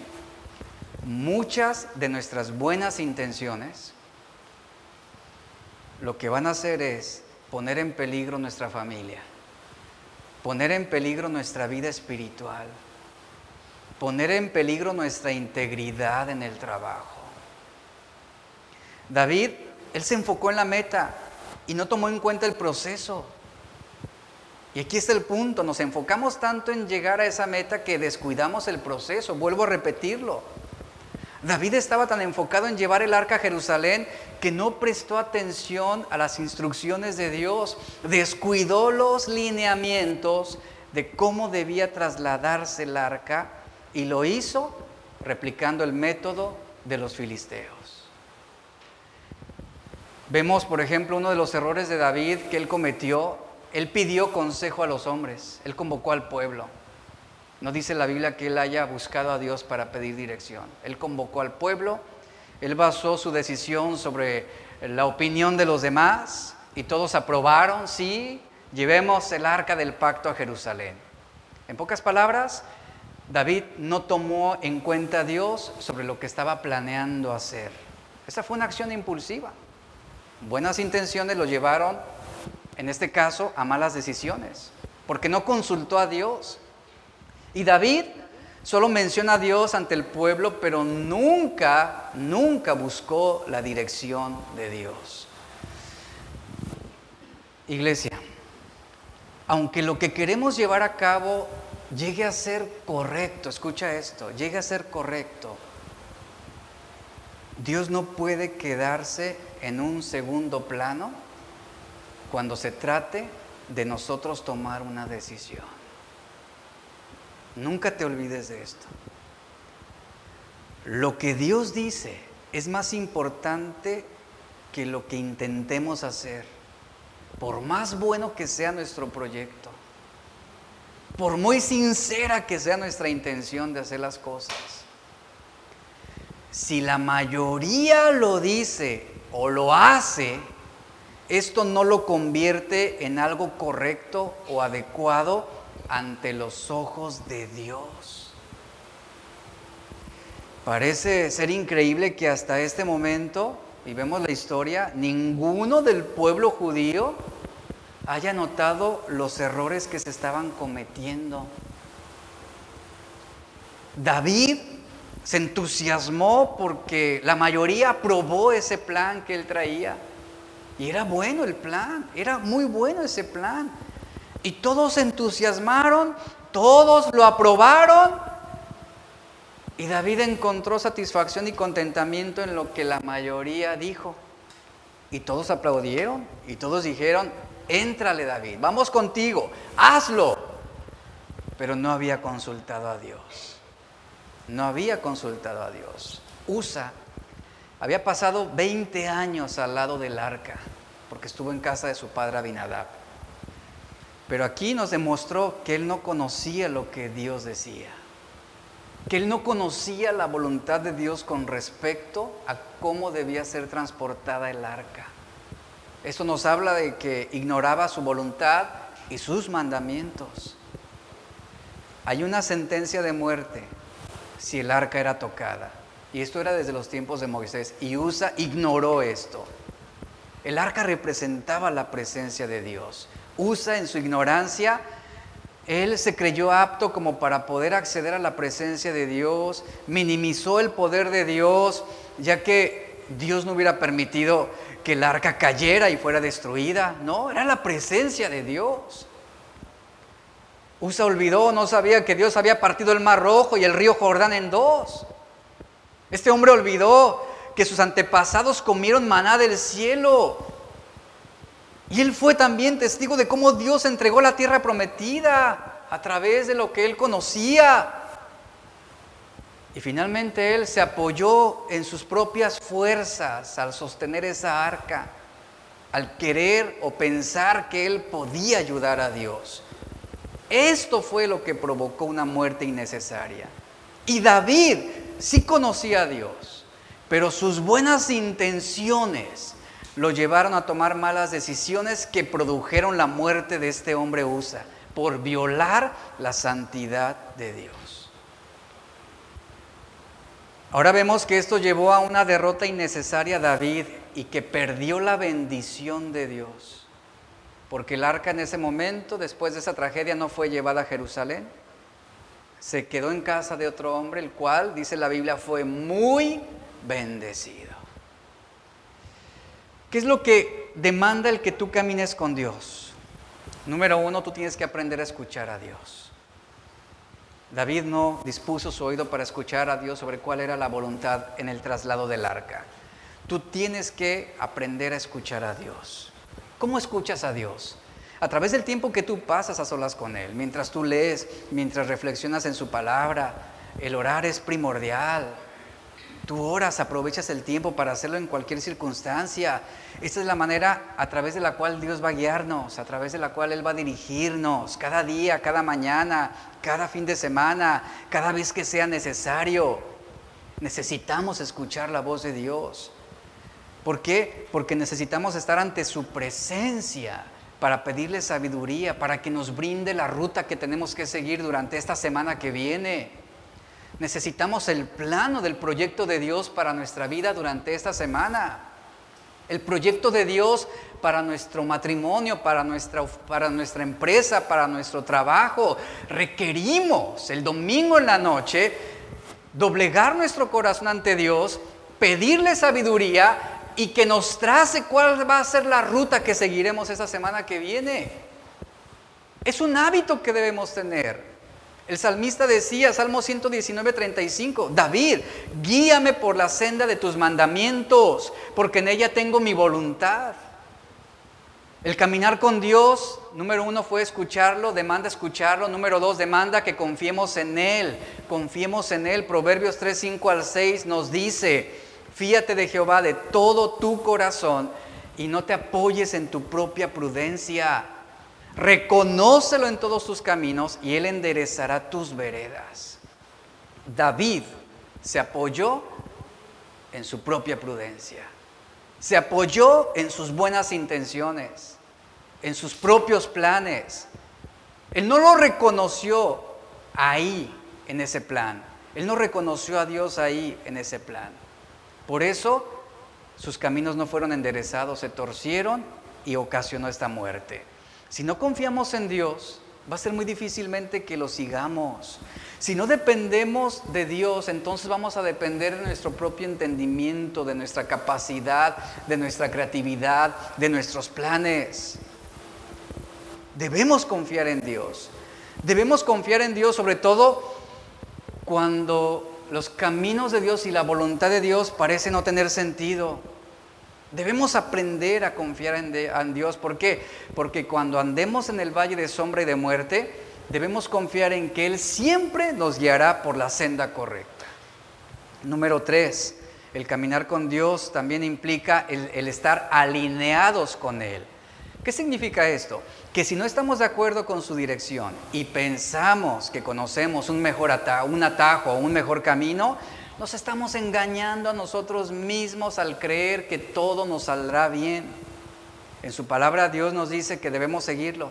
muchas de nuestras buenas intenciones lo que van a hacer es poner en peligro nuestra familia, poner en peligro nuestra vida espiritual, poner en peligro nuestra integridad en el trabajo. David, él se enfocó en la meta y no tomó en cuenta el proceso. Y aquí está el punto, nos enfocamos tanto en llegar a esa meta que descuidamos el proceso, vuelvo a repetirlo. David estaba tan enfocado en llevar el arca a Jerusalén que no prestó atención a las instrucciones de Dios, descuidó los lineamientos de cómo debía trasladarse el arca y lo hizo replicando el método de los filisteos. Vemos, por ejemplo, uno de los errores de David que él cometió él pidió consejo a los hombres, él convocó al pueblo. No dice la Biblia que él haya buscado a Dios para pedir dirección. Él convocó al pueblo, él basó su decisión sobre la opinión de los demás y todos aprobaron, sí, llevemos el arca del pacto a Jerusalén. En pocas palabras, David no tomó en cuenta a Dios sobre lo que estaba planeando hacer. Esa fue una acción impulsiva. Buenas intenciones lo llevaron en este caso, a malas decisiones, porque no consultó a Dios. Y David solo menciona a Dios ante el pueblo, pero nunca, nunca buscó la dirección de Dios. Iglesia, aunque lo que queremos llevar a cabo llegue a ser correcto, escucha esto, llegue a ser correcto, Dios no puede quedarse en un segundo plano cuando se trate de nosotros tomar una decisión. Nunca te olvides de esto. Lo que Dios dice es más importante que lo que intentemos hacer, por más bueno que sea nuestro proyecto, por muy sincera que sea nuestra intención de hacer las cosas. Si la mayoría lo dice o lo hace, esto no lo convierte en algo correcto o adecuado ante los ojos de Dios. Parece ser increíble que hasta este momento, y vemos la historia, ninguno del pueblo judío haya notado los errores que se estaban cometiendo. David se entusiasmó porque la mayoría aprobó ese plan que él traía. Y era bueno el plan, era muy bueno ese plan. Y todos se entusiasmaron, todos lo aprobaron. Y David encontró satisfacción y contentamiento en lo que la mayoría dijo. Y todos aplaudieron y todos dijeron, éntrale David, vamos contigo, hazlo. Pero no había consultado a Dios. No había consultado a Dios. Usa había pasado 20 años al lado del arca, porque estuvo en casa de su padre Abinadab. Pero aquí nos demostró que él no conocía lo que Dios decía, que él no conocía la voluntad de Dios con respecto a cómo debía ser transportada el arca. Esto nos habla de que ignoraba su voluntad y sus mandamientos. Hay una sentencia de muerte si el arca era tocada. Y esto era desde los tiempos de Moisés. Y Usa ignoró esto. El arca representaba la presencia de Dios. Usa en su ignorancia, él se creyó apto como para poder acceder a la presencia de Dios, minimizó el poder de Dios, ya que Dios no hubiera permitido que el arca cayera y fuera destruida. No, era la presencia de Dios. Usa olvidó, no sabía que Dios había partido el mar rojo y el río Jordán en dos. Este hombre olvidó que sus antepasados comieron maná del cielo. Y él fue también testigo de cómo Dios entregó la tierra prometida a través de lo que él conocía. Y finalmente él se apoyó en sus propias fuerzas al sostener esa arca, al querer o pensar que él podía ayudar a Dios. Esto fue lo que provocó una muerte innecesaria. Y David sí conocía a Dios, pero sus buenas intenciones lo llevaron a tomar malas decisiones que produjeron la muerte de este hombre Usa por violar la santidad de Dios. Ahora vemos que esto llevó a una derrota innecesaria a David y que perdió la bendición de Dios, porque el arca en ese momento, después de esa tragedia, no fue llevada a Jerusalén, se quedó en casa de otro hombre, el cual, dice la Biblia, fue muy bendecido. ¿Qué es lo que demanda el que tú camines con Dios? Número uno, tú tienes que aprender a escuchar a Dios. David no dispuso su oído para escuchar a Dios sobre cuál era la voluntad en el traslado del arca. Tú tienes que aprender a escuchar a Dios. ¿Cómo escuchas a Dios? A través del tiempo que tú pasas a solas con Él, mientras tú lees, mientras reflexionas en su palabra, el orar es primordial. Tú oras, aprovechas el tiempo para hacerlo en cualquier circunstancia. Esta es la manera a través de la cual Dios va a guiarnos, a través de la cual Él va a dirigirnos cada día, cada mañana, cada fin de semana, cada vez que sea necesario. Necesitamos escuchar la voz de Dios. ¿Por qué? Porque necesitamos estar ante su presencia para pedirle sabiduría, para que nos brinde la ruta que tenemos que seguir durante esta semana que viene. Necesitamos el plano del proyecto de Dios para nuestra vida durante esta semana. El proyecto de Dios para nuestro matrimonio, para nuestra, para nuestra empresa, para nuestro trabajo. Requerimos el domingo en la noche doblegar nuestro corazón ante Dios, pedirle sabiduría y que nos trace cuál va a ser la ruta que seguiremos esa semana que viene. Es un hábito que debemos tener. El salmista decía, Salmo 119, 35, David, guíame por la senda de tus mandamientos, porque en ella tengo mi voluntad. El caminar con Dios, número uno fue escucharlo, demanda escucharlo. Número dos, demanda que confiemos en Él, confiemos en Él. Proverbios 3, 5 al 6 nos dice, fíate de Jehová de todo tu corazón y no te apoyes en tu propia prudencia. Reconócelo en todos tus caminos y Él enderezará tus veredas. David se apoyó en su propia prudencia. Se apoyó en sus buenas intenciones, en sus propios planes. Él no lo reconoció ahí, en ese plan. Él no reconoció a Dios ahí, en ese plan. Por eso sus caminos no fueron enderezados, se torcieron y ocasionó esta muerte. Si no confiamos en Dios, va a ser muy difícilmente que lo sigamos. Si no dependemos de Dios, entonces vamos a depender de nuestro propio entendimiento, de nuestra capacidad, de nuestra creatividad, de nuestros planes. Debemos confiar en Dios. Debemos confiar en Dios sobre todo cuando los caminos de Dios y la voluntad de Dios parecen no tener sentido. Debemos aprender a confiar en, Dios. ¿Por qué? Porque cuando andemos en el valle de sombra y de muerte, debemos confiar en que Él siempre nos guiará por la senda correcta. Número tres, el caminar con Dios también implica el, estar alineados con Él. ¿Qué significa esto? Que si no estamos de acuerdo con su dirección y pensamos que conocemos un mejor un atajo o un mejor camino, nos estamos engañando a nosotros mismos al creer que todo nos saldrá bien. En su palabra Dios nos dice que debemos seguirlo,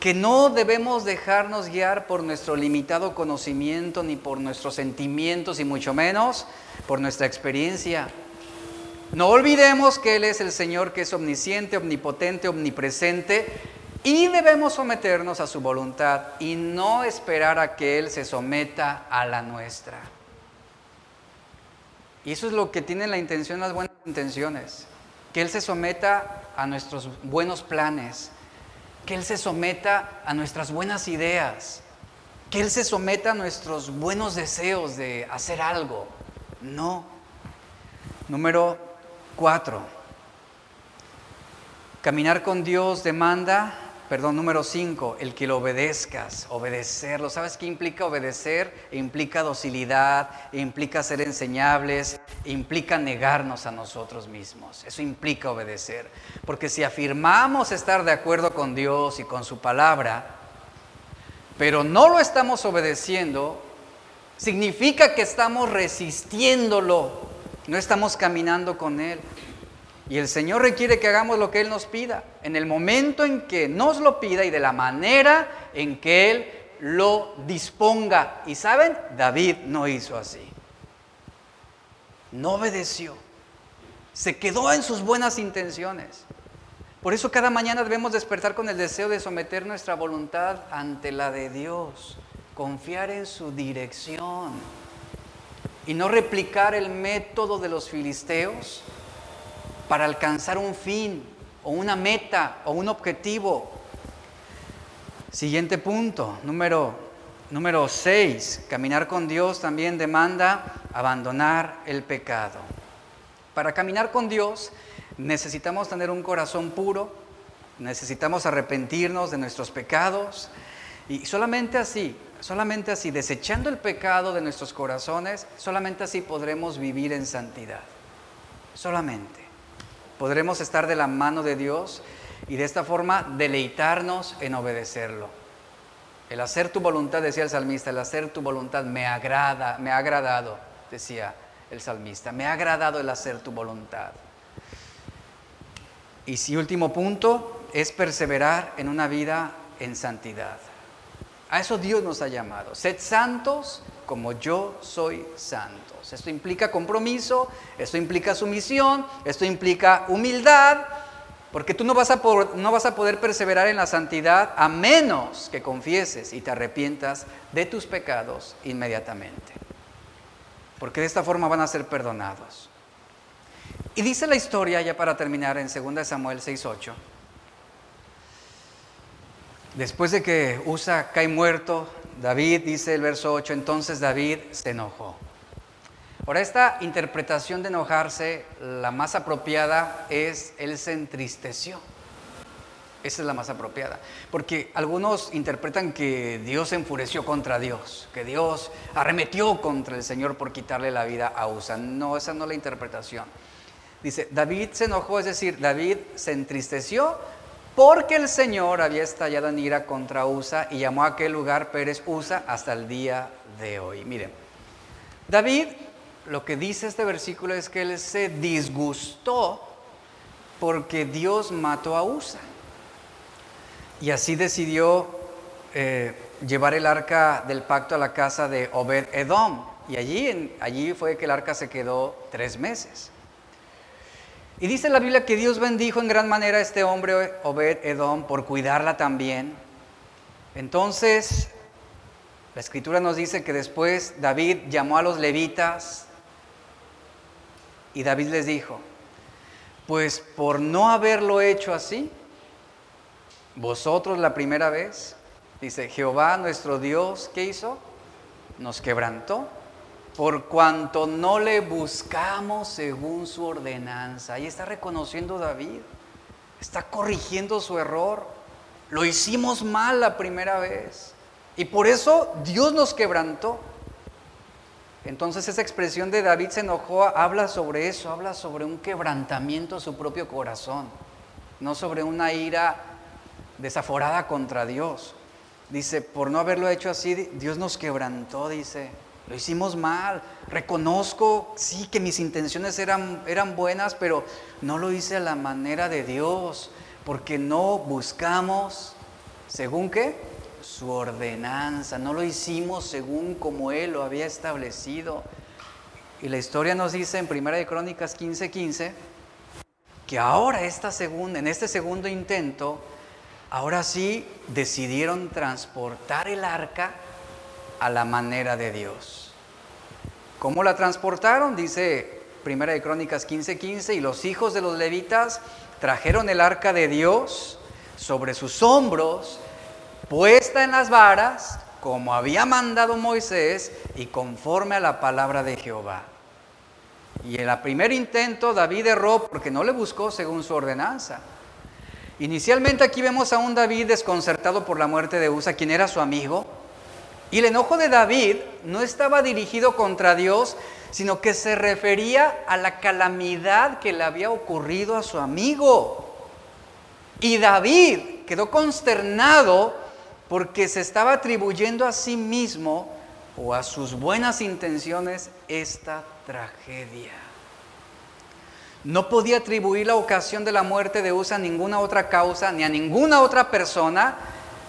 que no debemos dejarnos guiar por nuestro limitado conocimiento ni por nuestros sentimientos y mucho menos por nuestra experiencia. No olvidemos que Él es el Señor que es omnisciente, omnipotente, omnipresente y debemos someternos a su voluntad y no esperar a que Él se someta a la nuestra. Y eso es lo que tiene la intención, las buenas intenciones. Que Él se someta a nuestros buenos planes. Que Él se someta a nuestras buenas ideas. Que Él se someta a nuestros buenos deseos de hacer algo. No. Número cuatro. Caminar con Dios demanda Perdón, número 5, el que lo obedezcas, obedecerlo. ¿Sabes qué implica obedecer? Implica docilidad, implica ser enseñables, implica negarnos a nosotros mismos. Eso implica obedecer. Porque si afirmamos estar de acuerdo con Dios y con su palabra, pero no lo estamos obedeciendo, significa que estamos resistiéndolo, no estamos caminando con Él. Y el Señor requiere que hagamos lo que Él nos pida, en el momento en que nos lo pida y de la manera en que Él lo disponga. Y saben, David no hizo así. No obedeció. Se quedó en sus buenas intenciones. Por eso cada mañana debemos despertar con el deseo de someter nuestra voluntad ante la de Dios, confiar en su dirección y no replicar el método de los filisteos para alcanzar un fin o una meta o un objetivo. Siguiente punto, número, número 6. Caminar con Dios también demanda abandonar el pecado. Para caminar con Dios necesitamos tener un corazón puro, necesitamos arrepentirnos de nuestros pecados y solamente así, solamente así, desechando el pecado de nuestros corazones, solamente así podremos vivir en santidad. Solamente podremos estar de la mano de Dios y de esta forma deleitarnos en obedecerlo. El hacer tu voluntad, decía el salmista, el hacer tu voluntad me agrada, me ha agradado, decía el salmista, me ha agradado el hacer tu voluntad. Y si último punto es perseverar en una vida en santidad. A eso Dios nos ha llamado. Sed santos como yo soy santo. Esto implica compromiso, esto implica sumisión, esto implica humildad, porque tú no vas, a no vas a poder perseverar en la santidad a menos que confieses y te arrepientas de tus pecados inmediatamente. Porque de esta forma van a ser perdonados. Y dice la historia, ya para terminar, en 2 Samuel 6.8, Después de que Usa cae muerto, David, dice el verso 8, entonces David se enojó. Ahora, esta interpretación de enojarse, la más apropiada es, él se entristeció. Esa es la más apropiada. Porque algunos interpretan que Dios se enfureció contra Dios, que Dios arremetió contra el Señor por quitarle la vida a Usa. No, esa no es la interpretación. Dice, David se enojó, es decir, David se entristeció porque el Señor había estallado en ira contra Usa y llamó a aquel lugar Pérez Usa hasta el día de hoy. Miren, David, lo que dice este versículo es que él se disgustó porque Dios mató a Usa. Y así decidió eh, llevar el arca del pacto a la casa de Obed Edom. Y allí, allí fue que el arca se quedó tres meses. Y dice la Biblia que Dios bendijo en gran manera a este hombre Obed Edom por cuidarla también. Entonces, la escritura nos dice que después David llamó a los levitas y David les dijo, pues por no haberlo hecho así, vosotros la primera vez, dice Jehová nuestro Dios, ¿qué hizo? Nos quebrantó por cuanto no le buscamos según su ordenanza. Ahí está reconociendo David, está corrigiendo su error. Lo hicimos mal la primera vez y por eso Dios nos quebrantó. Entonces esa expresión de David se enojó habla sobre eso, habla sobre un quebrantamiento a su propio corazón, no sobre una ira desaforada contra Dios. Dice, por no haberlo hecho así, Dios nos quebrantó, dice. Lo hicimos mal. Reconozco, sí, que mis intenciones eran, eran buenas, pero no lo hice a la manera de Dios, porque no buscamos, según qué, su ordenanza. No lo hicimos según como Él lo había establecido. Y la historia nos dice en Primera de Crónicas 15:15 15, que ahora esta segunda, en este segundo intento, ahora sí decidieron transportar el arca a la manera de Dios. ¿Cómo la transportaron? Dice Primera de Crónicas 15:15, 15, y los hijos de los levitas trajeron el arca de Dios sobre sus hombros, puesta en las varas, como había mandado Moisés y conforme a la palabra de Jehová. Y en el primer intento David erró porque no le buscó según su ordenanza. Inicialmente aquí vemos a un David desconcertado por la muerte de Usa, quien era su amigo. Y el enojo de David no estaba dirigido contra Dios, sino que se refería a la calamidad que le había ocurrido a su amigo. Y David quedó consternado porque se estaba atribuyendo a sí mismo o a sus buenas intenciones esta tragedia. No podía atribuir la ocasión de la muerte de Usa a ninguna otra causa ni a ninguna otra persona,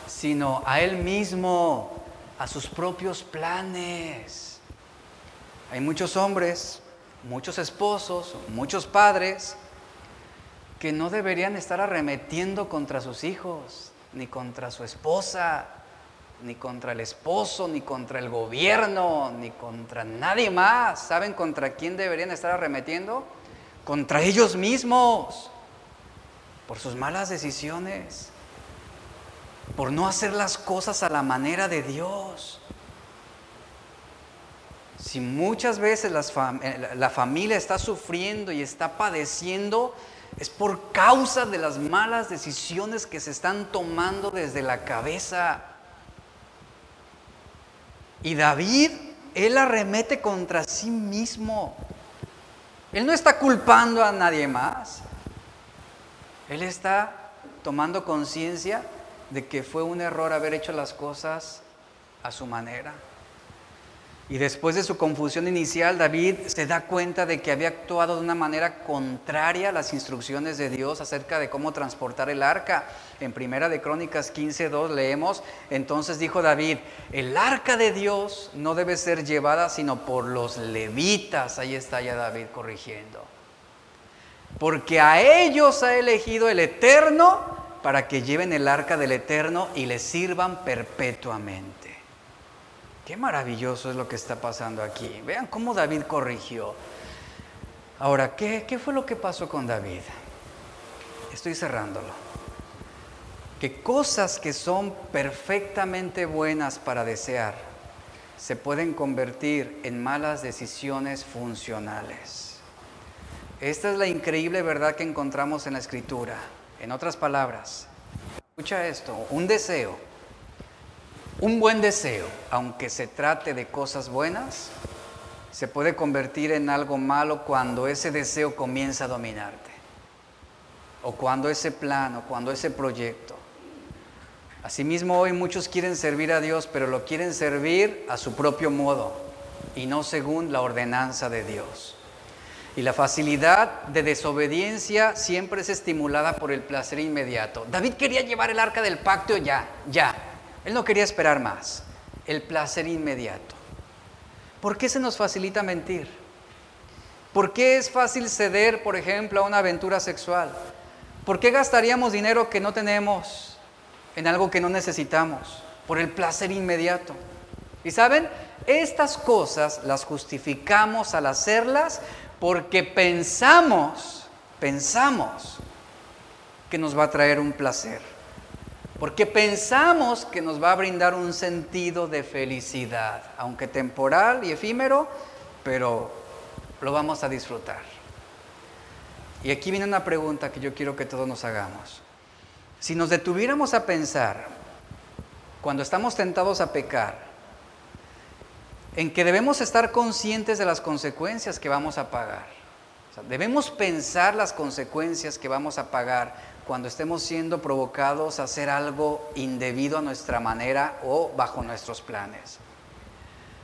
sino a él mismo, a sus propios planes. Hay muchos hombres, muchos esposos, muchos padres que no deberían estar arremetiendo contra sus hijos, ni contra su esposa, ni contra el esposo, ni contra el gobierno, ni contra nadie más. ¿Saben contra quién deberían estar arremetiendo? contra ellos mismos, por sus malas decisiones, por no hacer las cosas a la manera de Dios. Si muchas veces eh, la familia está sufriendo y está padeciendo, es por causa de las malas decisiones que se están tomando desde la cabeza. Y David, él arremete contra sí mismo. Él no está culpando a nadie más. Él está tomando conciencia de que fue un error haber hecho las cosas a su manera. Y después de su confusión inicial, David se da cuenta de que había actuado de una manera contraria a las instrucciones de Dios acerca de cómo transportar el arca. En Primera de Crónicas 15:2 leemos, entonces dijo David, el arca de Dios no debe ser llevada sino por los levitas. Ahí está ya David corrigiendo. Porque a ellos ha elegido el Eterno para que lleven el arca del Eterno y le sirvan perpetuamente. Qué maravilloso es lo que está pasando aquí. Vean cómo David corrigió. Ahora, ¿qué, fue lo que pasó con David? Estoy cerrándolo. que cosas que son perfectamente buenas para desear se pueden convertir en malas decisiones funcionales. Esta es la increíble verdad que encontramos en la escritura. En otras palabras, escucha esto, un deseo, un buen deseo, aunque se trate de cosas buenas, se puede convertir en algo malo cuando ese deseo comienza a dominarte, o cuando ese plan, o cuando ese proyecto. Asimismo, hoy muchos quieren servir a Dios, pero lo quieren servir a su propio modo y no según la ordenanza de Dios. Y la facilidad de desobediencia siempre es estimulada por el placer inmediato. David quería llevar el arca del pacto ya, ya. Él no quería esperar más. El placer inmediato. ¿Por qué se nos facilita mentir? ¿Por qué es fácil ceder, por ejemplo, a una aventura sexual? ¿Por qué gastaríamos dinero que no tenemos en algo que no necesitamos? Por el placer inmediato. Y saben, estas cosas las justificamos al hacerlas porque pensamos, pensamos que nos va a traer un placer. Porque pensamos que nos va a brindar un sentido de felicidad, aunque temporal y efímero, pero lo vamos a disfrutar. Y aquí viene una pregunta que yo quiero que todos nos hagamos. Si nos detuviéramos a pensar, cuando estamos tentados a pecar, en que debemos estar conscientes de las consecuencias que vamos a pagar. debemos pensar las consecuencias que vamos a pagar cuando estemos siendo provocados a hacer algo indebido a nuestra manera o bajo nuestros planes.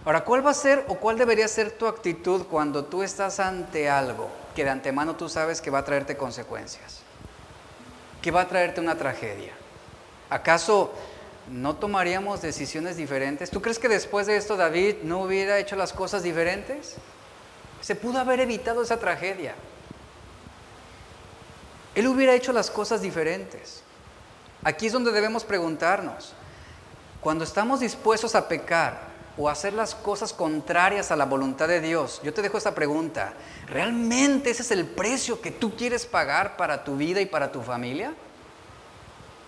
Ahora, ¿cuál va a ser o cuál debería ser tu actitud cuando tú estás ante algo que de antemano tú sabes que va a traerte consecuencias? Que va a traerte una tragedia. ¿Acaso no tomaríamos decisiones diferentes? ¿Tú crees que después de esto David no hubiera hecho las cosas diferentes? Se pudo haber evitado esa tragedia. Él hubiera hecho las cosas diferentes. Aquí es donde debemos preguntarnos, cuando estamos dispuestos a pecar o a hacer las cosas contrarias a la voluntad de Dios, yo te dejo esta pregunta, ¿realmente ese es el precio que tú quieres pagar para tu vida y para tu familia?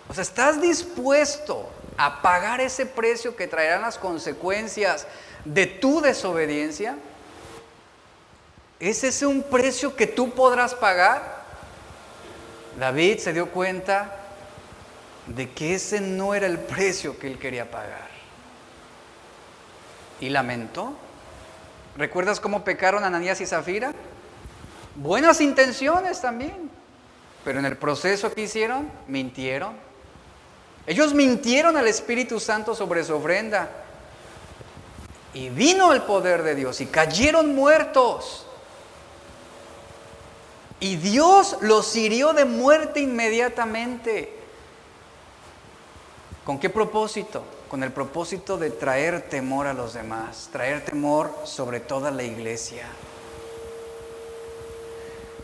O sea, ¿estás dispuesto a pagar ese precio que traerán las consecuencias de tu desobediencia? ¿Es ese un precio que tú podrás pagar? David se dio cuenta de que ese no era el precio que él quería pagar. Y lamentó. ¿Recuerdas cómo pecaron Ananías y Zafira? Buenas intenciones también. Pero en el proceso que hicieron, mintieron. Ellos mintieron al Espíritu Santo sobre su ofrenda. Y vino el poder de Dios y cayeron muertos. Y Dios los hirió de muerte inmediatamente. ¿Con qué propósito? Con el propósito de traer temor a los demás, traer temor sobre toda la iglesia.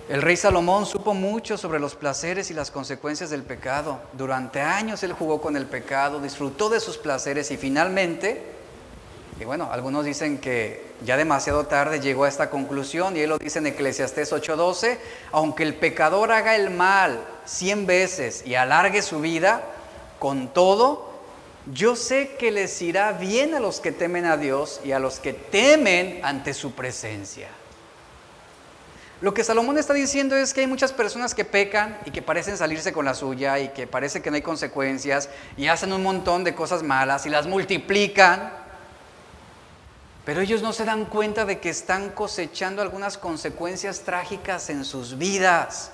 El rey Salomón supo mucho sobre los placeres y las consecuencias del pecado. Durante años él jugó con el pecado, disfrutó de sus placeres y finalmente y bueno, algunos dicen que ya demasiado tarde llegó a esta conclusión y él lo dice en Eclesiastés 8:12, aunque el pecador haga el mal cien veces y alargue su vida, con todo, yo sé que les irá bien a los que temen a Dios y a los que temen ante su presencia. Lo que Salomón está diciendo es que hay muchas personas que pecan y que parecen salirse con la suya y que parece que no hay consecuencias y hacen un montón de cosas malas y las multiplican pero ellos no se dan cuenta de que están cosechando algunas consecuencias trágicas en sus vidas.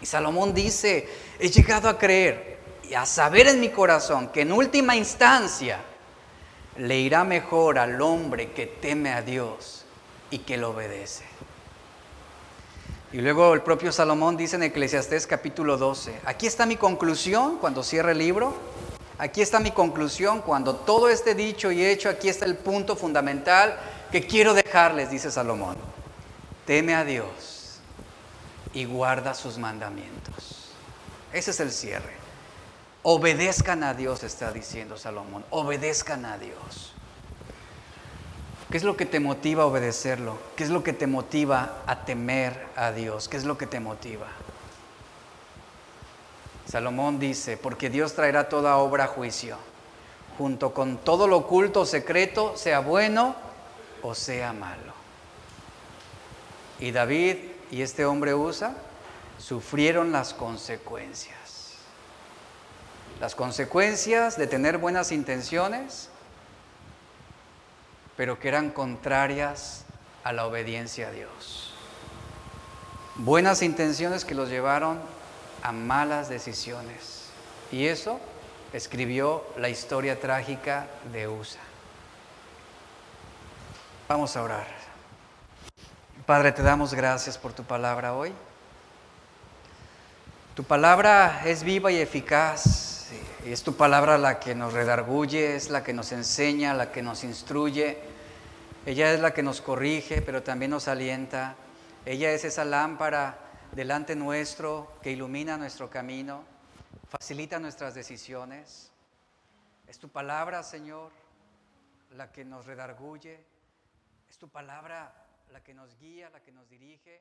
Y Salomón dice, he llegado a creer y a saber en mi corazón que en última instancia le irá mejor al hombre que teme a Dios y que lo obedece. Y luego el propio Salomón dice en Eclesiastés capítulo 12, aquí está mi conclusión cuando cierre el libro, Aquí está mi conclusión. Cuando todo esté dicho y hecho, aquí está el punto fundamental que quiero dejarles, dice Salomón. Teme a Dios y guarda sus mandamientos. Ese es el cierre. Obedezcan a Dios, está diciendo Salomón. Obedezcan a Dios. ¿Qué es lo que te motiva a obedecerlo? ¿Qué es lo que te motiva a temer a Dios? ¿Qué es lo que te motiva? Salomón dice, porque Dios traerá toda obra a juicio, junto con todo lo oculto secreto, sea bueno o sea malo. Y David y este hombre Usa sufrieron las consecuencias. Las consecuencias de tener buenas intenciones, pero que eran contrarias a la obediencia a Dios. Buenas intenciones que los llevaron a malas decisiones. Y eso escribió la historia trágica de Usa. Vamos a orar. Padre, te damos gracias por tu palabra hoy. Tu palabra es viva y eficaz. Es tu palabra la que nos redarguye, es la que nos enseña, la que nos instruye. Ella es la que nos corrige, pero también nos alienta. Ella es esa lámpara delante nuestro que ilumina nuestro camino, facilita nuestras decisiones. Es tu palabra, Señor, la que nos redarguye, es tu palabra la que nos guía, la que nos dirige.